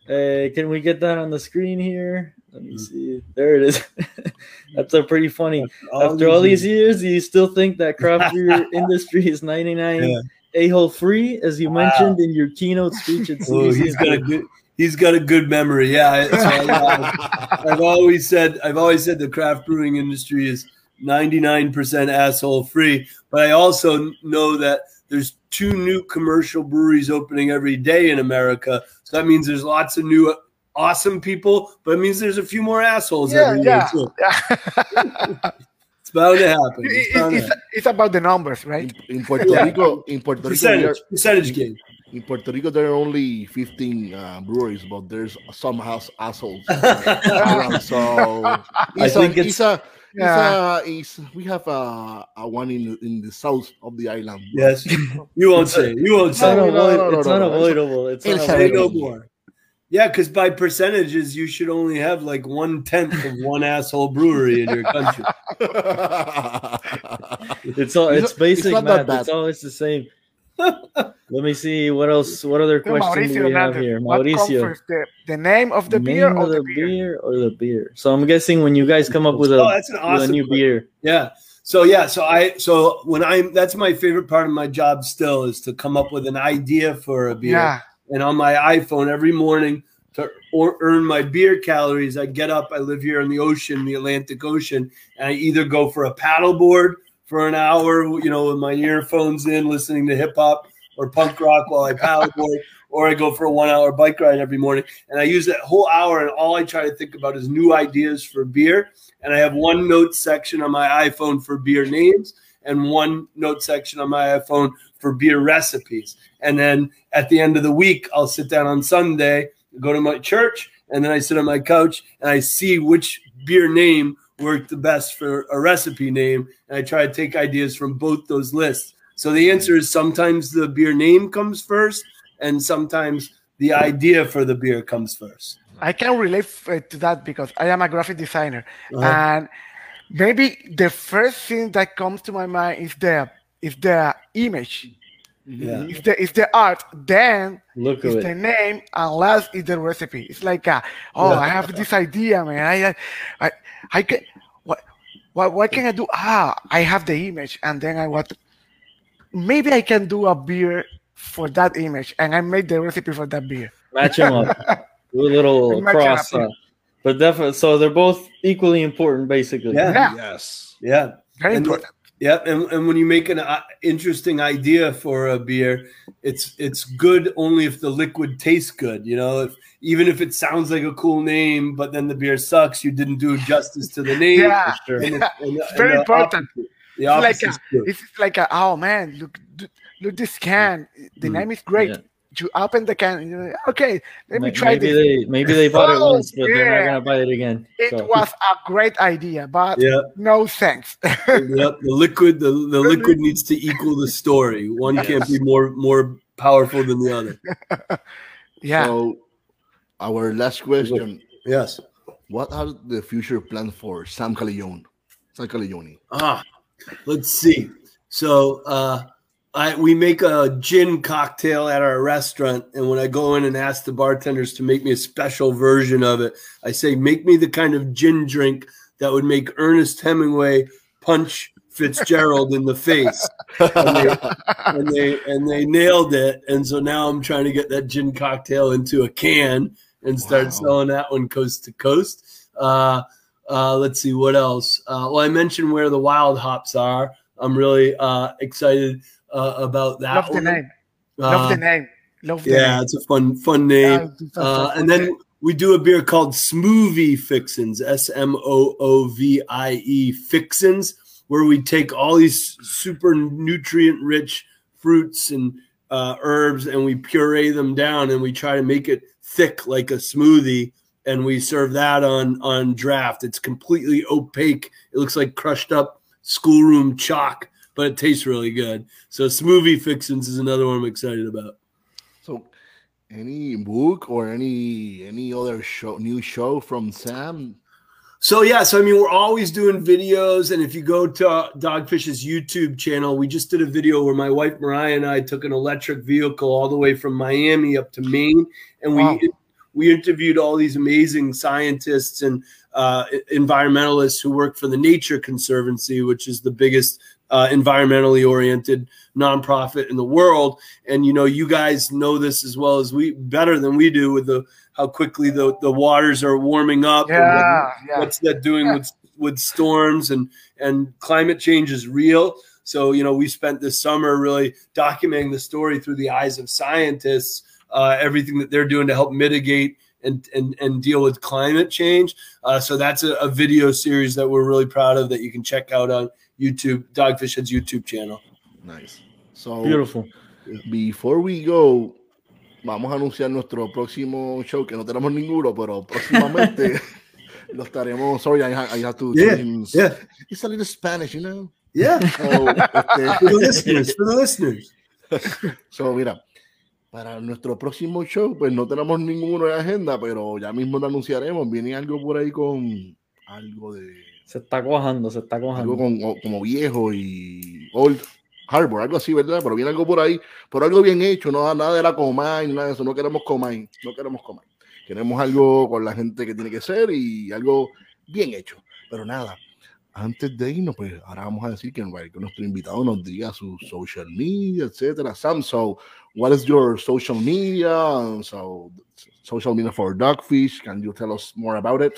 D: Uh, can we get that on the screen here? Let me see. There it is. That's a pretty funny. After all these years, do you still think that craft beer industry is 99
B: Yeah.
D: a hole free, as you
B: Wow.
D: mentioned in your keynote speech at
B: Oh,
D: CBC?
B: he's got a good. He's got a good memory. Yeah, I- I've always said. I've always said the craft brewing industry is ninety nine percent asshole free. But I also know that there's two new commercial breweries opening every day in America. So that means there's lots of new awesome people, but it means there's a few more assholes
E: Yeah,
B: every
E: yeah.
B: year too. It's bound to happen. It's
E: It-
B: bound to happen.
E: it's about the numbers, right?
C: In, in Puerto
B: Yeah.
C: Rico, in Puerto Rico,
B: Percentage, percentage game.
C: in Puerto Rico, there are only 15 uh, breweries, but there's some house assholes around. So it's
D: think
C: a,
D: it's-
C: it's a,
E: Yeah.
C: it's a, it's, we have a, uh, uh, a one in the- in the south of the island.
B: Yes, you won't say. You won't
D: It's
B: say. it.
C: No, no,
D: unavoid-
C: no, no,
D: it's
C: no, no.
D: unavoidable. It's
C: It's
D: unavoidable.
B: no more. Yeah, because by percentages, you should only have like one tenth of one asshole brewery in your country.
D: It's all
C: It's
D: it's
C: not- it's
D: basic math. It's always the same. Let me see what else. What other questions do we have
E: Hernandez,
D: here, Mauricio?
E: first, the, the name of the
D: Name
E: beer or the
D: the
E: beer?
D: beer or the beer? So I'm guessing when you guys come up with a,
B: Oh, that's an
D: with a
B: awesome
D: new
B: question.
D: beer,
B: Yeah. So yeah, so I so when I'm that's my favorite part of my job still is to come up with an idea for a beer.
E: Yeah.
B: And on my iPhone every morning to or earn my beer calories, I get up. I live here in the ocean, the Atlantic Ocean, and I either go for a paddleboard for an hour, you know, with my earphones in, listening to hip hop or punk rock while I paddleboard, or I go for a one hour bike ride every morning. And I use that whole hour, and all I try to think about is new ideas for beer. And I have one note section on my iPhone for beer names and one note section on my iPhone for beer recipes. And then at the end of the week, I'll sit down on Sunday, go to my church, and then I sit on my couch and I see which beer name worked the best for a recipe name. And I try to take ideas from both those lists. So the answer is sometimes the beer name comes first, and sometimes the idea for the beer comes first.
E: I can relate uh, to that because I am a graphic designer,
B: Uh-huh.
E: and maybe the first thing that comes to my mind is the is the image,
B: Yeah.
E: is the is the art. Then
D: look
E: is
D: of
E: the
D: it.
E: name, and last is the recipe. It's like, a, oh, I have this idea, man. I I I can what what what can I do? Ah, I have the image, and then I what maybe I can do a beer for that image, and I made the recipe for that beer.
D: Match them up. Do a little
E: Match 'em
D: cross.
E: up.
D: Uh, but definitely, so they're both equally important, basically.
B: Yeah.
E: Yeah,
C: yes.
B: Yeah.
E: very
B: And-
E: important.
B: Yep, and, and when you make an uh, interesting idea for a beer, it's it's good only if the liquid tastes good. You know, if even if it sounds like a cool name, but then the beer sucks, you didn't do justice to the name.
E: Yeah.
D: Sure.
B: And the- and
E: It's very
B: and the
E: important.
B: opposite-
E: It's like a, it's like a, oh man, look, look this can. The
B: Mm.
E: name is great.
D: Yeah.
E: You open the can. And you're like, okay, let me
D: Ma-
E: try
D: maybe
E: this.
D: they maybe they bought it
E: Oh,
D: once, but they're not gonna buy it again.
E: It was a great idea, but
B: Yeah,
E: no thanks.
B: yep. The liquid, the, the liquid needs to equal the story. One can't be more more powerful than the other.
E: yeah.
C: So, our last question:
B: Yes.
C: What are the future plans for Sam Calagione? Sam Calagione.
B: Ah, let's see. So uh, I we make a gin cocktail at our restaurant, and when I go in and ask the bartenders to make me a special version of it, I say, "Make me the kind of gin drink that would make Ernest Hemingway punch Fitzgerald in the face." And they, and they and they nailed it. And so now I'm trying to get that gin cocktail into a can and start
C: Wow.
B: selling that one coast to coast. Uh, uh, let's see what else. Uh, well, I mentioned where the wild hops are. I'm really uh, excited uh, about that.
E: Love the
B: one.
E: name. Love
B: Uh,
E: the name. Love the
B: Yeah,
E: name.
B: it's a fun fun name.
E: Yeah,
B: Uh, and then we do a beer called Smoovie Fixins, S M O O V I E Fixins, where we take all these super nutrient rich fruits and uh, herbs and we puree them down and we try to make it thick like a smoothie and we serve that on on draft. It's completely opaque. It looks like crushed up schoolroom chalk, but it tastes really good. So smoovie fixins is another one I'm excited about.
C: So, any book or any any other show, new show from Sam?
B: So yeah, so I mean, we're always doing videos, and if you go to Dogfish's YouTube channel, we just did a video where my wife Mariah and I took an electric vehicle all the way from Miami up to Maine, and we
E: Wow.
B: we interviewed all these amazing scientists and uh, environmentalists who work for the Nature Conservancy, which is the biggest uh, environmentally oriented nonprofit in the world. And you know, you guys know this as well as we, better than we do, with the how quickly the the waters are warming up. and what-
E: Yeah, yeah.
B: what's that doing
E: Yeah.
B: with with storms and and climate change is real. So you know, we spent this summer really documenting the story through the eyes of scientists, uh, everything that they're doing to help mitigate and and, and deal with climate change. Uh, so that's a, a video series that we're really proud of that you can check out on YouTube, Dogfish Head's YouTube channel.
C: Nice. So
D: Beautiful.
C: Before we go, vamos a anunciar nuestro próximo show, que no tenemos ninguno, pero próximamente lo estaremos. Sorry, I, ha- I have to
B: Yeah,
C: change.
B: yeah.
C: It's a little Spanish, you know.
B: Yeah,
C: So, este,
B: for the listeners, for the listeners.
C: so, mira, para nuestro próximo show, pues no tenemos ninguno de agenda, pero ya mismo lo anunciaremos. Viene algo por ahí con algo de
D: Se está cuajando, se está
C: algo
D: cuajando.
C: con, o- como viejo y old harbor, algo así, ¿verdad? Pero viene algo por ahí, pero algo bien hecho, no nada de la Comay, nada de eso, no queremos Comay, no queremos Comay. Queremos algo con la gente que tiene que ser y algo bien hecho. Pero nada, antes de irnos, pues ahora vamos a decir que, que nuestro invitado nos diga su social media, etcétera. Sam, so what is your social media? So social media for Dogfish, can you tell us more about it?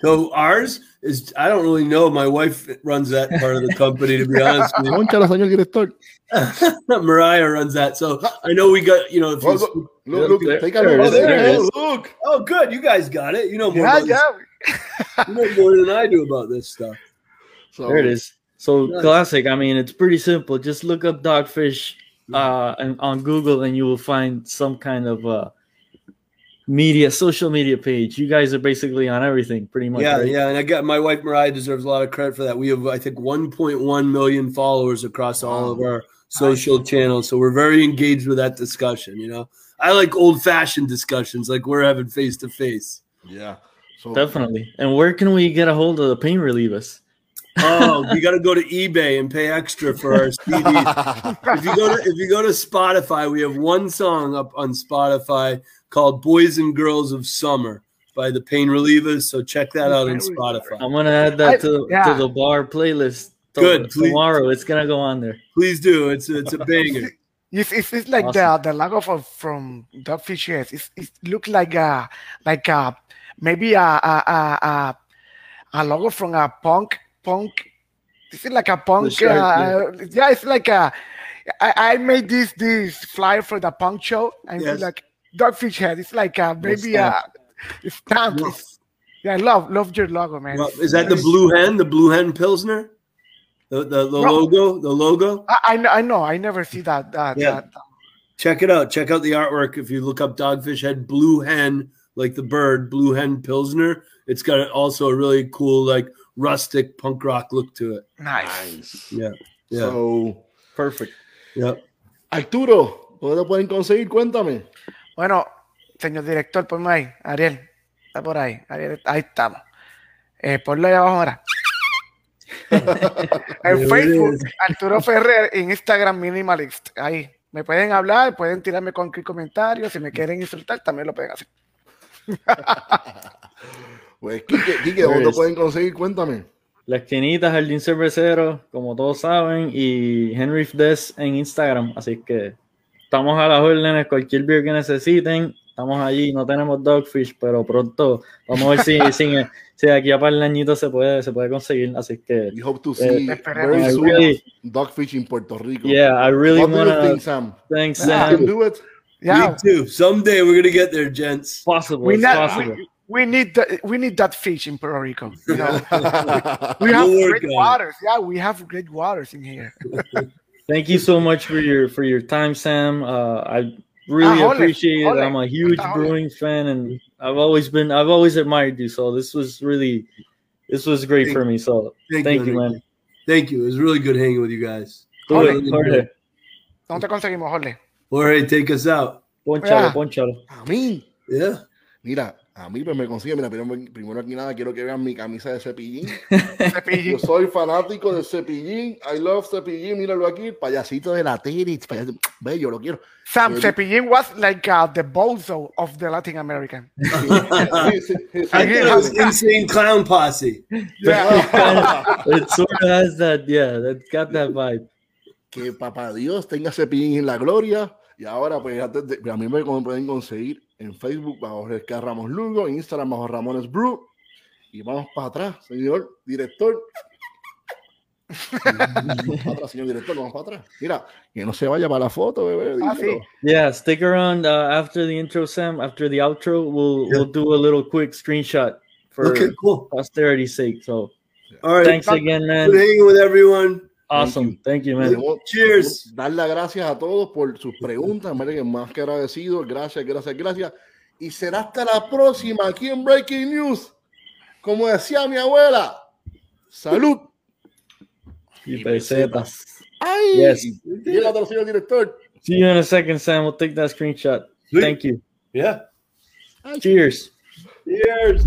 B: So ours is I don't really know. My wife runs that part of the company, to be honest with you.
C: Concha, señor director.
B: Mariah runs that. So I know we got, you know, if
C: Oh,
B: you,
C: look, look, look,
D: There-
C: take a
D: there
C: look.
D: it is, there
C: Oh, look.
B: oh, good. You guys got it. You know more,
E: Yeah, yeah.
B: You know more than I do about this stuff.
C: So,
D: There it is. So
B: Nice.
D: classic. I mean, it's pretty simple. Just look up Dogfish uh, and on Google, and you will find some kind of uh, media, social media page. You guys are basically on everything, pretty much.
B: Yeah,
D: right?
B: yeah. And I got my wife Mariah deserves a lot of credit for that. We have, I think, 1.1 million followers across all of our social channels. So we're very engaged with that discussion. You know, I like old fashioned discussions, like we're having face to face.
C: Yeah. So
D: Definitely. And where can we get a hold of the pain relievers?
B: Oh, you got to go to eBay and pay extra for our CDs. if you go to if you go to Spotify, we have one song up on Spotify called "Boys and Girls of Summer" by the Pain Relievers. So check that out on Spotify.
D: I'm gonna add that
E: I-
D: to,
E: yeah.
D: to the bar playlist. to-
B: Good, please.
D: Tomorrow, it's gonna go on there.
B: Please do. It's it's a banger.
E: It's, it's, it's like
D: Awesome.
E: the the logo for, from Dogfish Heads. It's, it looks like a like a maybe a a, a, a, a logo from a punk punk. Is it like a punk?
D: shirt,
E: uh, yeah. it's like a. I, I made this this flyer for the punk show, and
B: Yes.
E: it's like Dogfish Head. It's like uh, a, maybe a
D: stamp.
E: Uh, it's stamp. It's- yeah, I love love your logo, man.
B: Well, is that the Blue Hen? The Blue Hen Pilsner? The the, the
E: No.
B: logo? The logo?
E: I, I know. I know. I never see that. that,
B: Yeah.
E: that
B: Check it out. Check out the artwork. If you look up Dogfish Head Blue Hen, like the bird, Blue Hen Pilsner, it's got also a really cool, like rustic punk rock look to it.
E: nice.
C: nice.
B: Yeah. Yeah.
C: So,
D: Perfect.
B: yeah.
C: Arturo, ¿dónde lo pueden conseguir? Cuéntame.
E: Bueno, señor director, ponme ahí. Ariel, está por ahí. Ariel, ahí estamos. Eh, ponlo ahí abajo ahora. en Facebook. Arturo Ferrer, en Instagram Minimalist. Ahí. Me pueden hablar, pueden tirarme cualquier comentario. Si me quieren insultar, también lo pueden hacer.
C: Pues, Quique, Quique, ¿dónde
D: is.
C: pueden conseguir? Cuéntame.
D: La esquinita, Jardín Cervecero, como todos saben, y Henry Des en Instagram. Así que estamos a las órdenes, cualquier beer que necesiten. Estamos allí, no tenemos Dogfish, pero pronto vamos a ver si, si, si de aquí a par de añitos se puede, se puede conseguir. Así que,
C: We hope to see
E: esperemos.
C: very soon
D: really,
C: Dogfish in Puerto Rico.
D: yeah, I really want
C: think,
D: to
C: Sam?
D: thank
C: You can
D: Sam.
C: do it.
E: Yeah,
B: Me too. Someday we're gonna get there, gents.
D: Possible,
E: we,
D: it's
E: not,
D: possible.
E: we, we need that. We need that fish in Puerto Rico. You know, we have great waters. Yeah, we have great waters in here.
D: Thank you so much for your for your time, Sam. Uh, I really
E: Ah, hold it,
D: appreciate it.
E: hold.
D: I'm a huge
E: Hold
D: brewing fan, and I've always been I've always admired you. So this was really this was great
B: Thank-
D: for me. So
B: Thank,
D: thank you,
B: Henry.
D: man.
G: Thank you. It was really good hanging with you guys.
D: Jorge, Jorge.
E: ¿Dónde te conseguimos, Jorge?
G: Jorge, take us out.
D: Ponchalo,
E: Yeah.
D: ponchalo.
C: A mí,
G: Yeah.
C: mira, a mí pues me consigue, mira, primero, primero aquí nada, quiero que vean mi camisa de cepillín.
E: Cepillín.
C: Yo soy fanático de cepillín. I love cepillín, míralo aquí, payasito de la tele, payasito, bello, lo quiero.
E: Sam? Cepillín was like uh, the bozo of the Latin American.
C: Sí, sí, sí, sí.
G: I think it was insane clown posse.
D: It sort of has that, yeah, that's got that vibe.
C: que papá Dios tenga cepillín en la gloria. Y ahora, pues, antes de- a mí me pueden conseguir en Facebook bajo Resca Ramos Lugo, en Instagram bajo Ramones Brew. Y vamos para atrás, señor director. Vamos para atrás, señor director, vamos para atrás. Mira, que no se vaya para la foto, bebé.
E: Ah, sí.
D: Yeah, stick around uh, after the intro, Sam. After the outro, we'll we'll do a little quick screenshot for
G: Okay, cool.
D: posterity's sake. So
G: All right.
D: thanks again,
G: Good
D: man.
G: hanging with everyone.
D: Awesome. Thank you, man.
G: Cheers.
C: Dar las gracias a todos por sus preguntas. Me que más que agradecido. Gracias, gracias, gracias. Y será hasta la próxima aquí en Breaking News. Como decía mi abuela, salud.
D: Y pesetas.
C: ¡Ay!
D: Yes.
C: Y el otro señor director.
D: See you in a second, Sam. We'll take that screenshot.
G: Sweet.
D: Thank you.
G: Yeah.
D: Cheers.
G: Cheers.